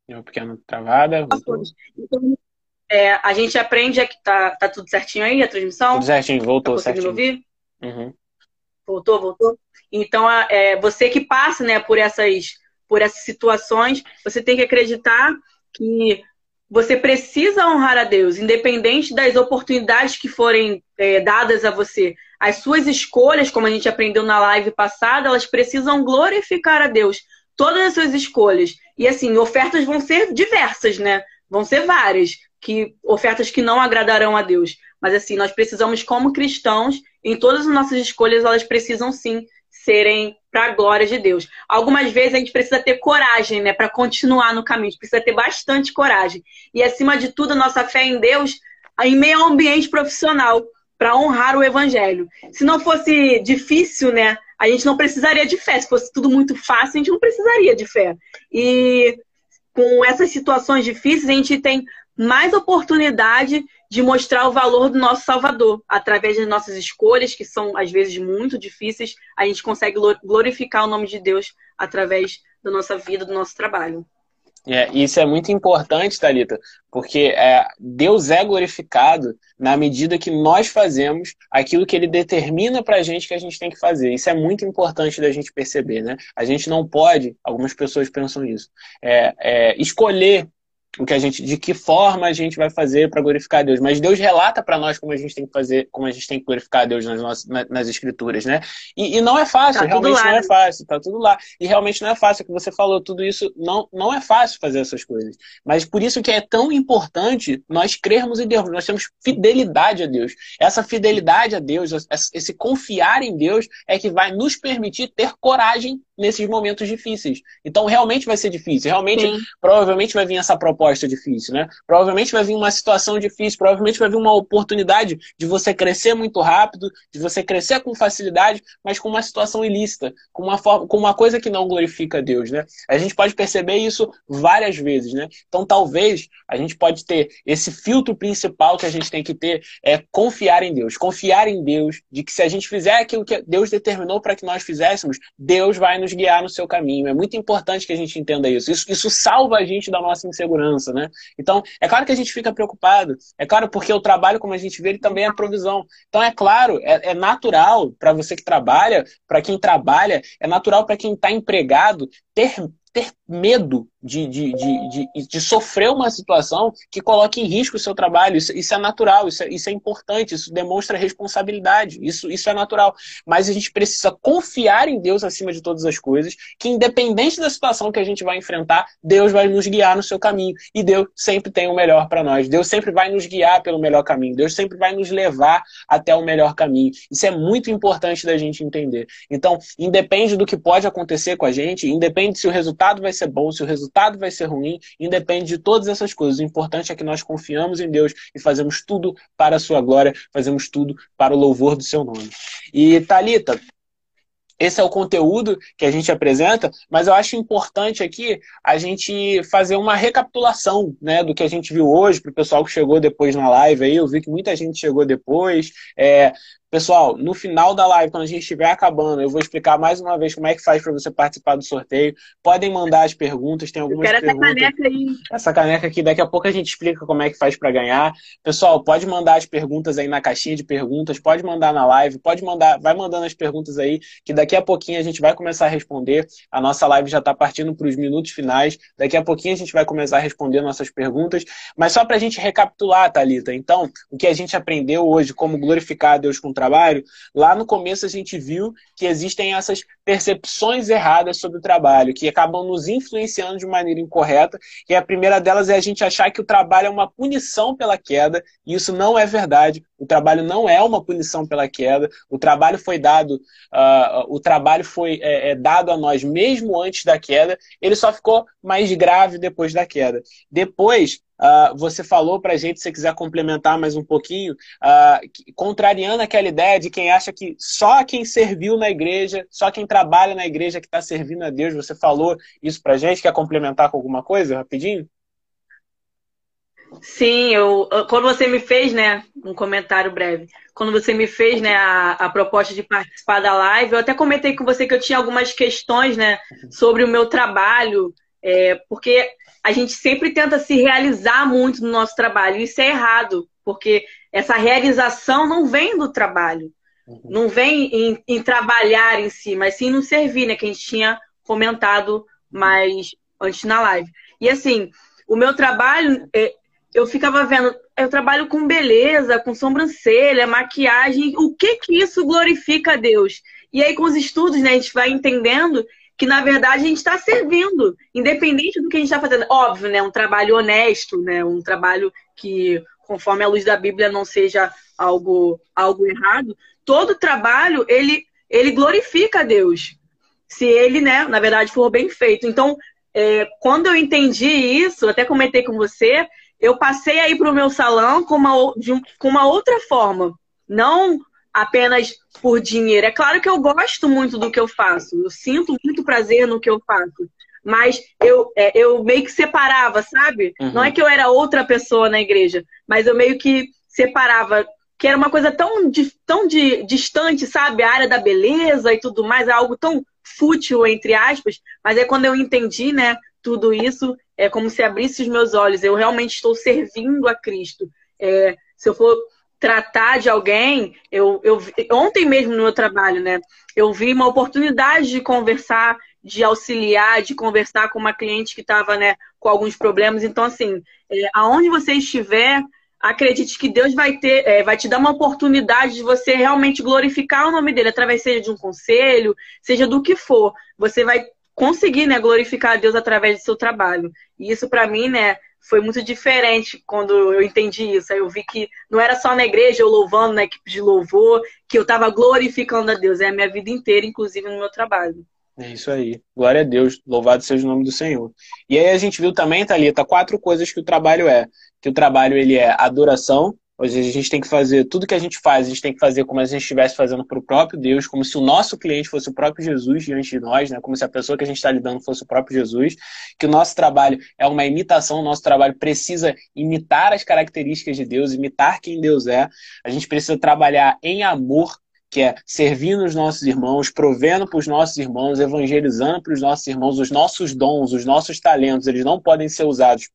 Deu uma pequena travada. Então, é, a gente aprende que tá, tá tudo certinho aí, a transmissão? Tudo certinho, voltou tá certinho. ouvir? Uhum. Voltou, voltou. Então, é, você que passa né, por, essas, por essas situações, você tem que acreditar que você precisa honrar a Deus, independente das oportunidades que forem é, dadas a você. As suas escolhas, como a gente aprendeu na live passada, elas precisam glorificar a Deus todas as suas escolhas. E assim, ofertas vão ser diversas, né? Vão ser várias, que ofertas que não agradarão a Deus. Mas assim, nós precisamos como cristãos, em todas as nossas escolhas, elas precisam sim serem para a glória de Deus. Algumas vezes a gente precisa ter coragem, né, para continuar no caminho. A gente precisa ter bastante coragem. E acima de tudo, a nossa fé em Deus em meio ao ambiente profissional, para honrar o evangelho. Se não fosse difícil, né, a gente não precisaria de fé. Se fosse tudo muito fácil, a gente não precisaria de fé. E com essas situações difíceis, a gente tem mais oportunidade de mostrar o valor do nosso Salvador. Através das nossas escolhas, que são às vezes muito difíceis, a gente consegue glorificar o nome de Deus através da nossa vida, do nosso trabalho. É, isso é muito importante, Talita, porque é, Deus é glorificado na medida que nós fazemos aquilo que Ele determina para a gente que a gente tem que fazer. Isso é muito importante da gente perceber, né? A gente não pode, algumas pessoas pensam isso, é, é escolher o que a gente, de que forma a gente vai fazer para glorificar a Deus. Mas Deus relata para nós como a gente tem que fazer, como a gente tem que glorificar a Deus nas, nossas, nas escrituras, né? E, e não é fácil, tá realmente não é fácil, tá tudo lá. E realmente não é fácil, é que você falou, tudo isso não, não é fácil fazer essas coisas. Mas por isso que é tão importante nós crermos em Deus, nós temos fidelidade a Deus. Essa fidelidade a Deus, esse confiar em Deus é que vai nos permitir ter coragem nesses momentos difíceis. Então, realmente vai ser difícil. Realmente, Sim. provavelmente vai vir essa proposta difícil, né? Provavelmente vai vir uma situação difícil, provavelmente vai vir uma oportunidade de você crescer muito rápido, de você crescer com facilidade, mas com uma situação ilícita, com uma, forma, com uma coisa que não glorifica a Deus, né? A gente pode perceber isso várias vezes, né? Então, talvez a gente pode ter esse filtro principal que a gente tem que ter é confiar em Deus. Confiar em Deus, de que se a gente fizer aquilo que Deus determinou para que nós fizéssemos, Deus vai nos nos guiar no seu caminho. É muito importante que a gente entenda isso. Isso, isso salva a gente da nossa insegurança, né? Então, é claro que a gente fica preocupado. É claro porque o trabalho, como a gente vê, ele também é provisão. Então, é claro, é, é natural para você que trabalha, para quem trabalha, é natural para quem está empregado ter ter medo de, de, de, de, de sofrer uma situação que coloque em risco o seu trabalho. Isso, isso é natural, isso é, isso é importante, isso demonstra responsabilidade, isso, isso é natural. Mas a gente precisa confiar em Deus acima de todas as coisas, que independente da situação que a gente vai enfrentar, Deus vai nos guiar no seu caminho. E Deus sempre tem o melhor para nós. Deus sempre vai nos guiar pelo melhor caminho. Deus sempre vai nos levar até o melhor caminho. Isso é muito importante da gente entender. Então, independe do que pode acontecer com a gente, independe se o resultado vai ser bom, se o resultado resultado vai ser ruim, independe de todas essas coisas. O importante é que nós confiamos em Deus e fazemos tudo para a sua glória, fazemos tudo para o louvor do seu nome. E Talita, esse é o conteúdo que a gente apresenta, mas eu acho importante aqui a gente fazer uma recapitulação né, do que a gente viu hoje, para o pessoal que chegou depois na live aí. Eu vi que muita gente chegou depois. É, Pessoal, no final da live, quando a gente estiver acabando, eu vou explicar mais uma vez como é que faz para você participar do sorteio. Podem mandar as perguntas, tem algumas eu quero perguntas. Essa caneca aí. Essa caneca aqui, daqui a pouco a gente explica como é que faz para ganhar. Pessoal, pode mandar as perguntas aí na caixinha de perguntas, pode mandar na live, pode mandar, vai mandando as perguntas aí, que daqui a pouquinho a gente vai começar a responder. A nossa live já está partindo para os minutos finais. Daqui a pouquinho a gente vai começar a responder nossas perguntas. Mas só para a gente recapitular, Thalita, então, o que a gente aprendeu hoje, como glorificar a Deus com trabalho, lá no começo a gente viu que existem essas percepções erradas sobre o trabalho, que acabam nos influenciando de maneira incorreta. E a primeira delas é a gente achar que o trabalho é uma punição pela queda, e isso não é verdade. O trabalho não é uma punição pela queda. O trabalho foi dado, uh, o trabalho foi é, é, dado a nós mesmo antes da queda. Ele só ficou mais grave depois da queda. Depois Uh, você falou para a gente, se você quiser complementar mais um pouquinho, uh, contrariando aquela ideia de quem acha que só quem serviu na igreja, só quem trabalha na igreja que está servindo a Deus, você falou isso para a gente, quer complementar com alguma coisa, rapidinho? Sim, eu, quando você me fez, né, um comentário breve, quando você me fez, né, a, a proposta de participar da live, eu até comentei com você que eu tinha algumas questões, né, sobre o meu trabalho, é, porque a gente sempre tenta se realizar muito no nosso trabalho. E isso é errado, porque essa realização não vem do trabalho, uhum. não vem em, em, trabalhar em si, mas sim no servir, né? Que a gente tinha comentado mais antes na live. E assim, o meu trabalho, é, eu ficava vendo, eu trabalho com beleza, com sobrancelha, maquiagem, o que que isso glorifica a Deus? E aí, com os estudos, né, a gente vai entendendo que na verdade a gente está servindo, independente do que a gente está fazendo. Óbvio, né? Um trabalho honesto, né? Um trabalho que, conforme a luz da Bíblia, não seja algo, algo errado. Todo trabalho, ele, ele glorifica a Deus. Se ele, né, na verdade, for bem feito. Então, é, quando eu entendi isso, até comentei com você, eu passei aí para o meu salão com uma, de, com uma outra forma. Não apenas por dinheiro. É claro que eu gosto muito do que eu faço, eu sinto muito prazer no que eu faço. Mas eu, é, eu meio que separava, sabe? Uhum. Não é que eu era outra pessoa na igreja, mas eu meio que separava, que era uma coisa tão, tão de, distante, sabe? A área da beleza e tudo mais, é algo tão fútil, entre aspas. Mas é quando eu entendi, né, tudo isso, é como se abrisse os meus olhos. Eu realmente estou servindo a Cristo. É, se eu for tratar de alguém, eu, eu ontem mesmo no meu trabalho, né? Eu vi uma oportunidade de conversar, de auxiliar, de conversar com uma cliente que estava, né, com alguns problemas. Então, assim, é, aonde você estiver, acredite que Deus vai ter, é, vai te dar uma oportunidade de você realmente glorificar o nome dele, através seja de um conselho, seja do que for. Você vai conseguir, né, glorificar a Deus através do seu trabalho. E isso para mim, né, foi muito diferente quando eu entendi isso. Aí eu vi que não era só na igreja eu louvando na equipe de louvor, que eu estava glorificando a Deus. É a minha vida inteira, inclusive no meu trabalho. É isso aí. Glória a Deus. Louvado seja o nome do Senhor. E aí a gente viu também, Thalita, quatro coisas que o trabalho é. Que o trabalho ele é adoração, seja, a gente tem que fazer tudo que a gente faz, a gente tem que fazer como se a gente estivesse fazendo para o próprio Deus, como se o nosso cliente fosse o próprio Jesus diante de nós, né? como se a pessoa que a gente está lidando fosse o próprio Jesus, que o nosso trabalho é uma imitação, o nosso trabalho precisa imitar as características de Deus, imitar quem Deus é. A gente precisa trabalhar em amor, que é servindo os nossos irmãos, provendo para os nossos irmãos, evangelizando para os nossos irmãos, os nossos dons, os nossos talentos, eles não podem ser usados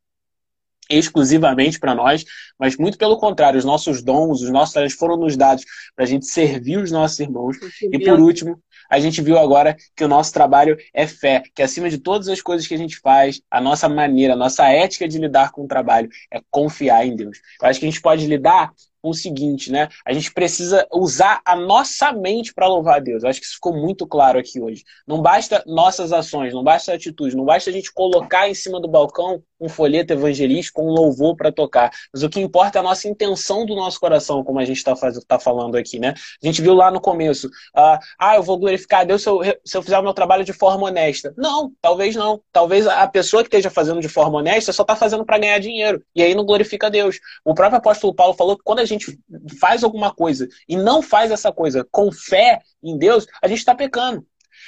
exclusivamente para nós, mas muito pelo contrário, os nossos dons, os nossos talentos foram nos dados para a gente servir os nossos irmãos. E por último, a gente viu agora que o nosso trabalho é fé, que acima de todas as coisas que a gente faz, a nossa maneira, a nossa ética de lidar com o trabalho é confiar em Deus. Eu acho que a gente pode lidar com o seguinte, né? A gente precisa usar a nossa mente para louvar a Deus. Eu acho que isso ficou muito claro aqui hoje. Não basta nossas ações, não basta atitude, não basta a gente colocar em cima do balcão um folheto evangelístico, um louvor para tocar. Mas o que importa é a nossa intenção do nosso coração, como a gente está tá falando aqui, né? A gente viu lá no começo, uh, ah, eu vou glorificar a Deus se eu, se eu fizer o meu trabalho de forma honesta. Não, talvez não. Talvez a pessoa que esteja fazendo de forma honesta só está fazendo para ganhar dinheiro. E aí não glorifica a Deus. O próprio apóstolo Paulo falou que quando a gente gente faz alguma coisa e não faz essa coisa com fé em Deus, a gente está pecando.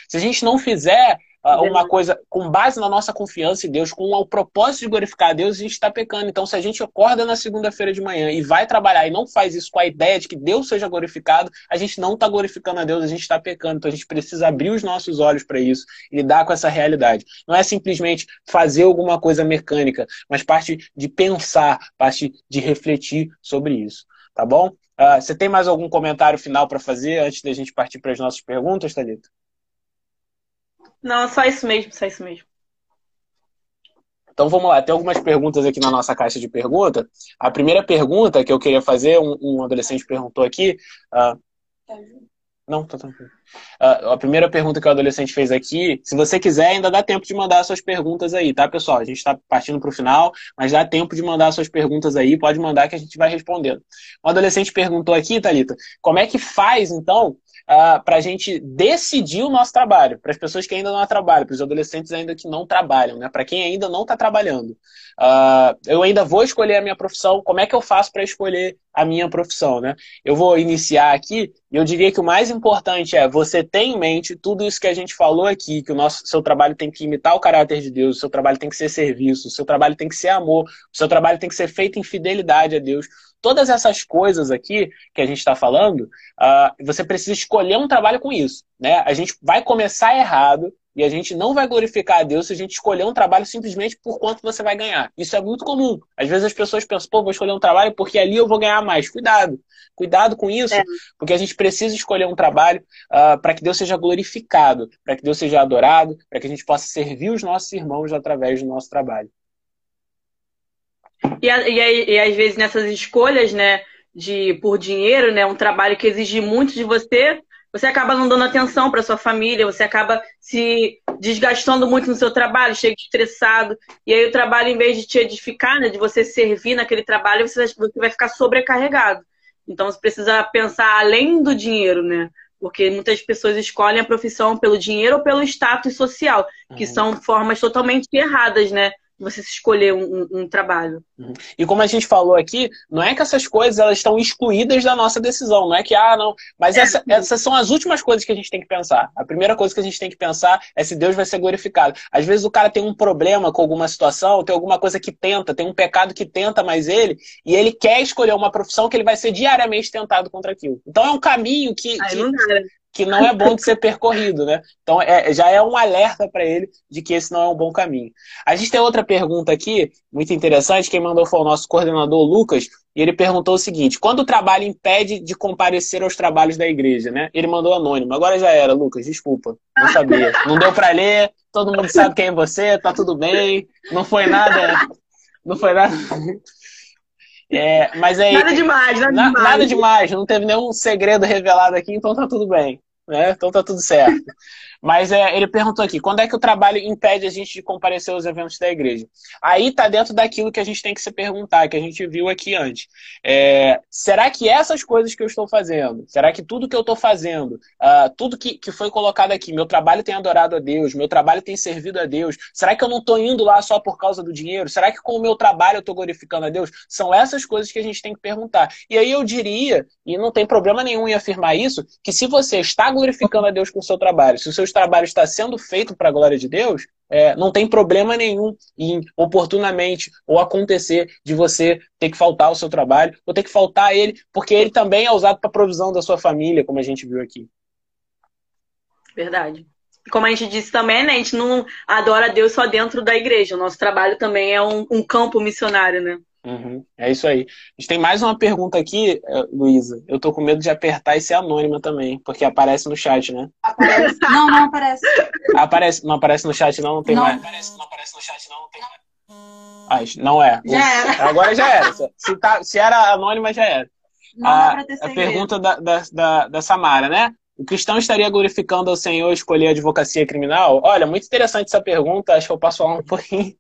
Se a gente não fizer uh, uma coisa com base na nossa confiança em Deus, com o propósito de glorificar a Deus, a gente está pecando. Então, se a gente acorda na segunda-feira de manhã e vai trabalhar e não faz isso com a ideia de que Deus seja glorificado, a gente não está glorificando a Deus, a gente está pecando. Então, a gente precisa abrir os nossos olhos para isso e lidar com essa realidade. Não é simplesmente fazer alguma coisa mecânica, mas parte de pensar, parte de refletir sobre isso tá bom? Uh, você tem mais algum comentário final para fazer antes da gente partir para as nossas perguntas, Thalita? Não, só isso mesmo, só isso mesmo. Então vamos lá, tem algumas perguntas aqui na nossa caixa de pergunta. A primeira pergunta que eu queria fazer, um, um adolescente perguntou aqui. Uh, não, tá tranquilo. Uh, a primeira pergunta que o adolescente fez aqui, se você quiser, ainda dá tempo de mandar suas perguntas aí, tá, pessoal? A gente está partindo para o final, mas dá tempo de mandar suas perguntas aí, pode mandar que a gente vai respondendo. O adolescente perguntou aqui, Thalita, como é que faz, então, uh, ah, para a gente decidir o nosso trabalho, para as pessoas que ainda não trabalham, para os adolescentes ainda que não trabalham, né? para quem ainda não está trabalhando. Uh, eu ainda vou escolher a minha profissão, como é que eu faço para escolher a minha profissão? Né? Eu vou iniciar aqui e eu diria que o mais importante é você ter em mente tudo isso que a gente falou aqui, que o nosso seu trabalho tem que imitar o caráter de Deus, o seu trabalho tem que ser serviço, o seu trabalho tem que ser amor, o seu trabalho tem que ser feito em fidelidade a Deus. Todas essas coisas aqui que a gente está falando, uh, você precisa escolher um trabalho com isso. Né? A gente vai começar errado e a gente não vai glorificar a Deus se a gente escolher um trabalho simplesmente por quanto você vai ganhar. Isso é muito comum. Às vezes as pessoas pensam, pô, vou escolher um trabalho porque ali eu vou ganhar mais. Cuidado. Cuidado com isso, é. porque a gente precisa escolher um trabalho uh, para que Deus seja glorificado, para que Deus seja adorado, para que a gente possa servir os nossos irmãos através do nosso trabalho. E, e, e às vezes nessas escolhas, né, de por dinheiro, né, um trabalho que exige muito de você, você acaba não dando atenção para sua família, você acaba se desgastando muito no seu trabalho, chega estressado, e aí o trabalho, em vez de te edificar, né, de você servir naquele trabalho, você vai ficar sobrecarregado. Então você precisa pensar além do dinheiro, né? Porque muitas pessoas escolhem a profissão pelo dinheiro ou pelo status social, que uhum. são formas totalmente erradas, né? Você escolher um, um, trabalho. Uhum. E como a gente falou aqui, não é que essas coisas elas estão excluídas da nossa decisão, não é que, ah, não. Mas é. essa, essas são as últimas coisas que a gente tem que pensar. A primeira coisa que a gente tem que pensar é se Deus vai ser glorificado. Às vezes o cara tem um problema com alguma situação, tem alguma coisa que tenta, tem um pecado que tenta mais ele, e ele quer escolher uma profissão que ele vai ser diariamente tentado contra aquilo. Então é um caminho que, que, que não é bom de ser percorrido, né? Então é, já é um alerta para ele de que esse não é um bom caminho. A gente tem outra pergunta aqui, muito interessante. Quem mandou foi o nosso coordenador Lucas, e ele perguntou o seguinte: quando o trabalho impede de comparecer aos trabalhos da igreja, né? Ele mandou anônimo. Agora já era, Lucas, desculpa. Não sabia. Não deu para ler, todo mundo sabe quem é você, tá tudo bem. Não foi nada. Não foi nada. É, mas aí, nada demais, nada, na, demais. Nada demais, não teve nenhum segredo revelado aqui, então tá tudo bem. Né? Então tá tudo certo. Mas é, ele perguntou aqui: quando é que o trabalho impede a gente de comparecer aos eventos da igreja? Aí tá dentro daquilo que a gente tem que se perguntar, que a gente viu aqui antes. É, será que essas coisas que eu estou fazendo, será que tudo que eu estou fazendo, uh, tudo que, que foi colocado aqui, meu trabalho tem adorado a Deus, meu trabalho tem servido a Deus, será que eu não estou indo lá só por causa do dinheiro? Será que com o meu trabalho eu estou glorificando a Deus? São essas coisas que a gente tem que perguntar. E aí eu diria, e não tem problema nenhum em afirmar isso, que se você está glorificando a Deus com o seu trabalho, se o seu trabalho está sendo feito para a glória de Deus, é, não tem problema nenhum em oportunamente ou acontecer de você ter que faltar ao seu trabalho ou ter que faltar a ele, porque ele também é usado para provisão da sua família, como a gente viu aqui. Verdade. Como a gente disse também, né, a gente não adora Deus só dentro da igreja. O nosso trabalho também é um, um campo missionário, né? Uhum, é isso aí. A gente tem mais uma pergunta aqui, eh, Luísa. Eu tô com medo de apertar e ser anônima também, porque aparece no chat, né? Aparece. Não, não aparece. Aparece, não aparece no chat, não, não tem Não. mais. Aparece, não aparece no chat, não, não tem mais. Ah, não é. Já era. Agora já era. Se, tá, se era anônima, já era. Não dá a, a pergunta da, da, da, da Samara, né? O cristão estaria glorificando ao Senhor escolher a advocacia criminal? Olha, muito interessante essa pergunta, acho que eu posso falar um pouquinho.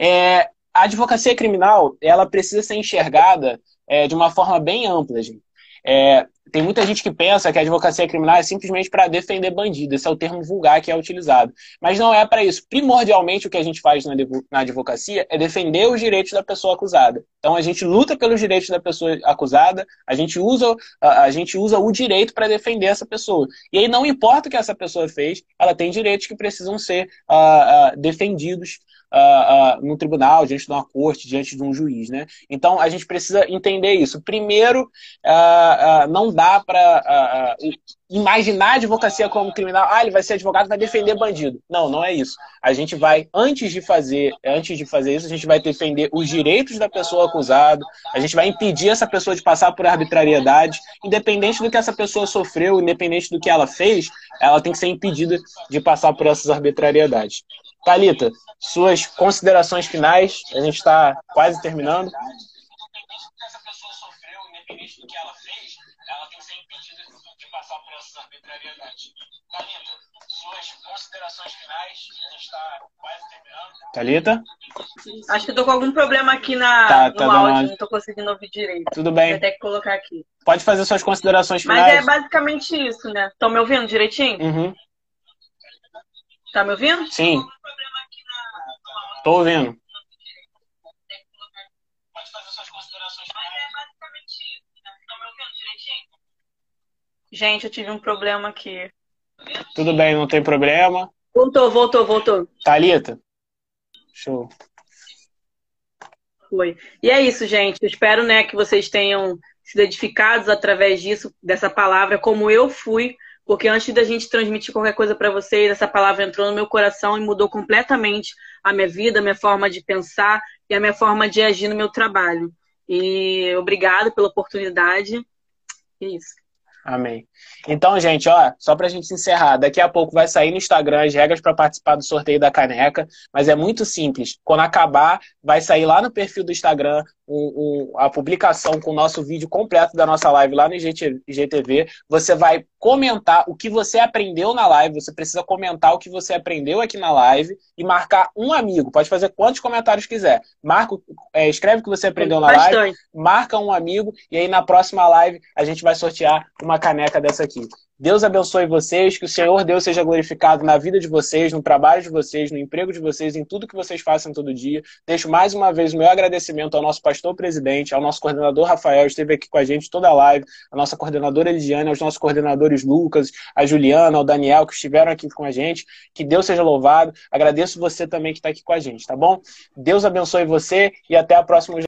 É, a advocacia criminal, ela precisa ser enxergada é, de uma forma bem ampla, gente. É, tem muita gente que pensa que a advocacia criminal é simplesmente para defender bandido. Esse é o termo vulgar que é utilizado. Mas não é para isso. Primordialmente, o que a gente faz na advo- na advocacia é defender os direitos da pessoa acusada. Então, a gente luta pelos direitos da pessoa acusada, a gente usa, a, a gente usa o direito para defender essa pessoa. E aí, não importa o que essa pessoa fez, ela tem direitos que precisam ser ah, ah, defendidos ah, ah, no tribunal, diante de uma corte, diante de um juiz, né? Então a gente precisa entender isso. Primeiro, ah, não dá para imaginar a advocacia como criminal. Ah, ele vai ser advogado, vai defender bandido. Não, não é isso. A gente vai antes de fazer, antes de fazer isso, a gente vai defender os direitos da pessoa acusada. A gente vai impedir essa pessoa de passar por arbitrariedade, independente do que essa pessoa sofreu, independente do que ela fez, ela tem que ser impedida de passar por essas arbitrariedades. Talita, suas considerações finais. A gente está quase terminando. essa pessoa sofreu, independente do que ela fez, ela tem que ser impedida de passar por essas arbitrariedades. Talita, suas considerações finais. A gente está quase terminando. Talita? Acho que eu tô com algum problema aqui na, Tá, no tá áudio, não tô conseguindo ouvir direito. Tudo Vou bem. ter que colocar aqui. Pode fazer suas considerações Mas finais. é basicamente isso, né? Estão me ouvindo direitinho? Uhum. Tá me ouvindo? Sim. Tô ouvindo. Pode fazer suas considerações finais. Gente, eu tive um problema aqui. Tudo bem, não tem problema. Voltou, voltou, voltou. Talita? Show. Foi. E é isso, gente. Eu espero, né, que vocês tenham sido edificados através disso, dessa palavra, como eu fui, porque antes da gente transmitir qualquer coisa para vocês, essa palavra entrou no meu coração e mudou completamente a minha vida, a minha forma de pensar e a minha forma de agir no meu trabalho. E obrigado pela oportunidade. É isso. Amém. Então, gente, ó, só pra gente encerrar, daqui a pouco vai sair no Instagram as regras para participar do sorteio da caneca, mas é muito simples. Quando acabar, vai sair lá no perfil do Instagram um- um- a publicação com o nosso vídeo completo da nossa live lá no IGT IGTV. Você vai comentar o que você aprendeu na live, você precisa comentar o que você aprendeu aqui na live e marcar um amigo. Pode fazer quantos comentários quiser. Marca, é, escreve o que você aprendeu na live Bastante. marca um amigo e aí na próxima live a gente vai sortear uma caneca dessa aqui. Deus abençoe vocês, que o Senhor Deus seja glorificado na vida de vocês, no trabalho de vocês, no emprego de vocês, em tudo que vocês façam todo dia. Deixo mais uma vez o meu agradecimento ao nosso pastor presidente, ao nosso coordenador Rafael, esteve aqui com a gente toda a live, a nossa coordenadora Elidiane, aos nossos coordenadores Lucas, a Juliana, ao Daniel, que estiveram aqui com a gente. Que Deus seja louvado. Agradeço você também que está aqui com a gente, tá bom? Deus abençoe você e até a próxima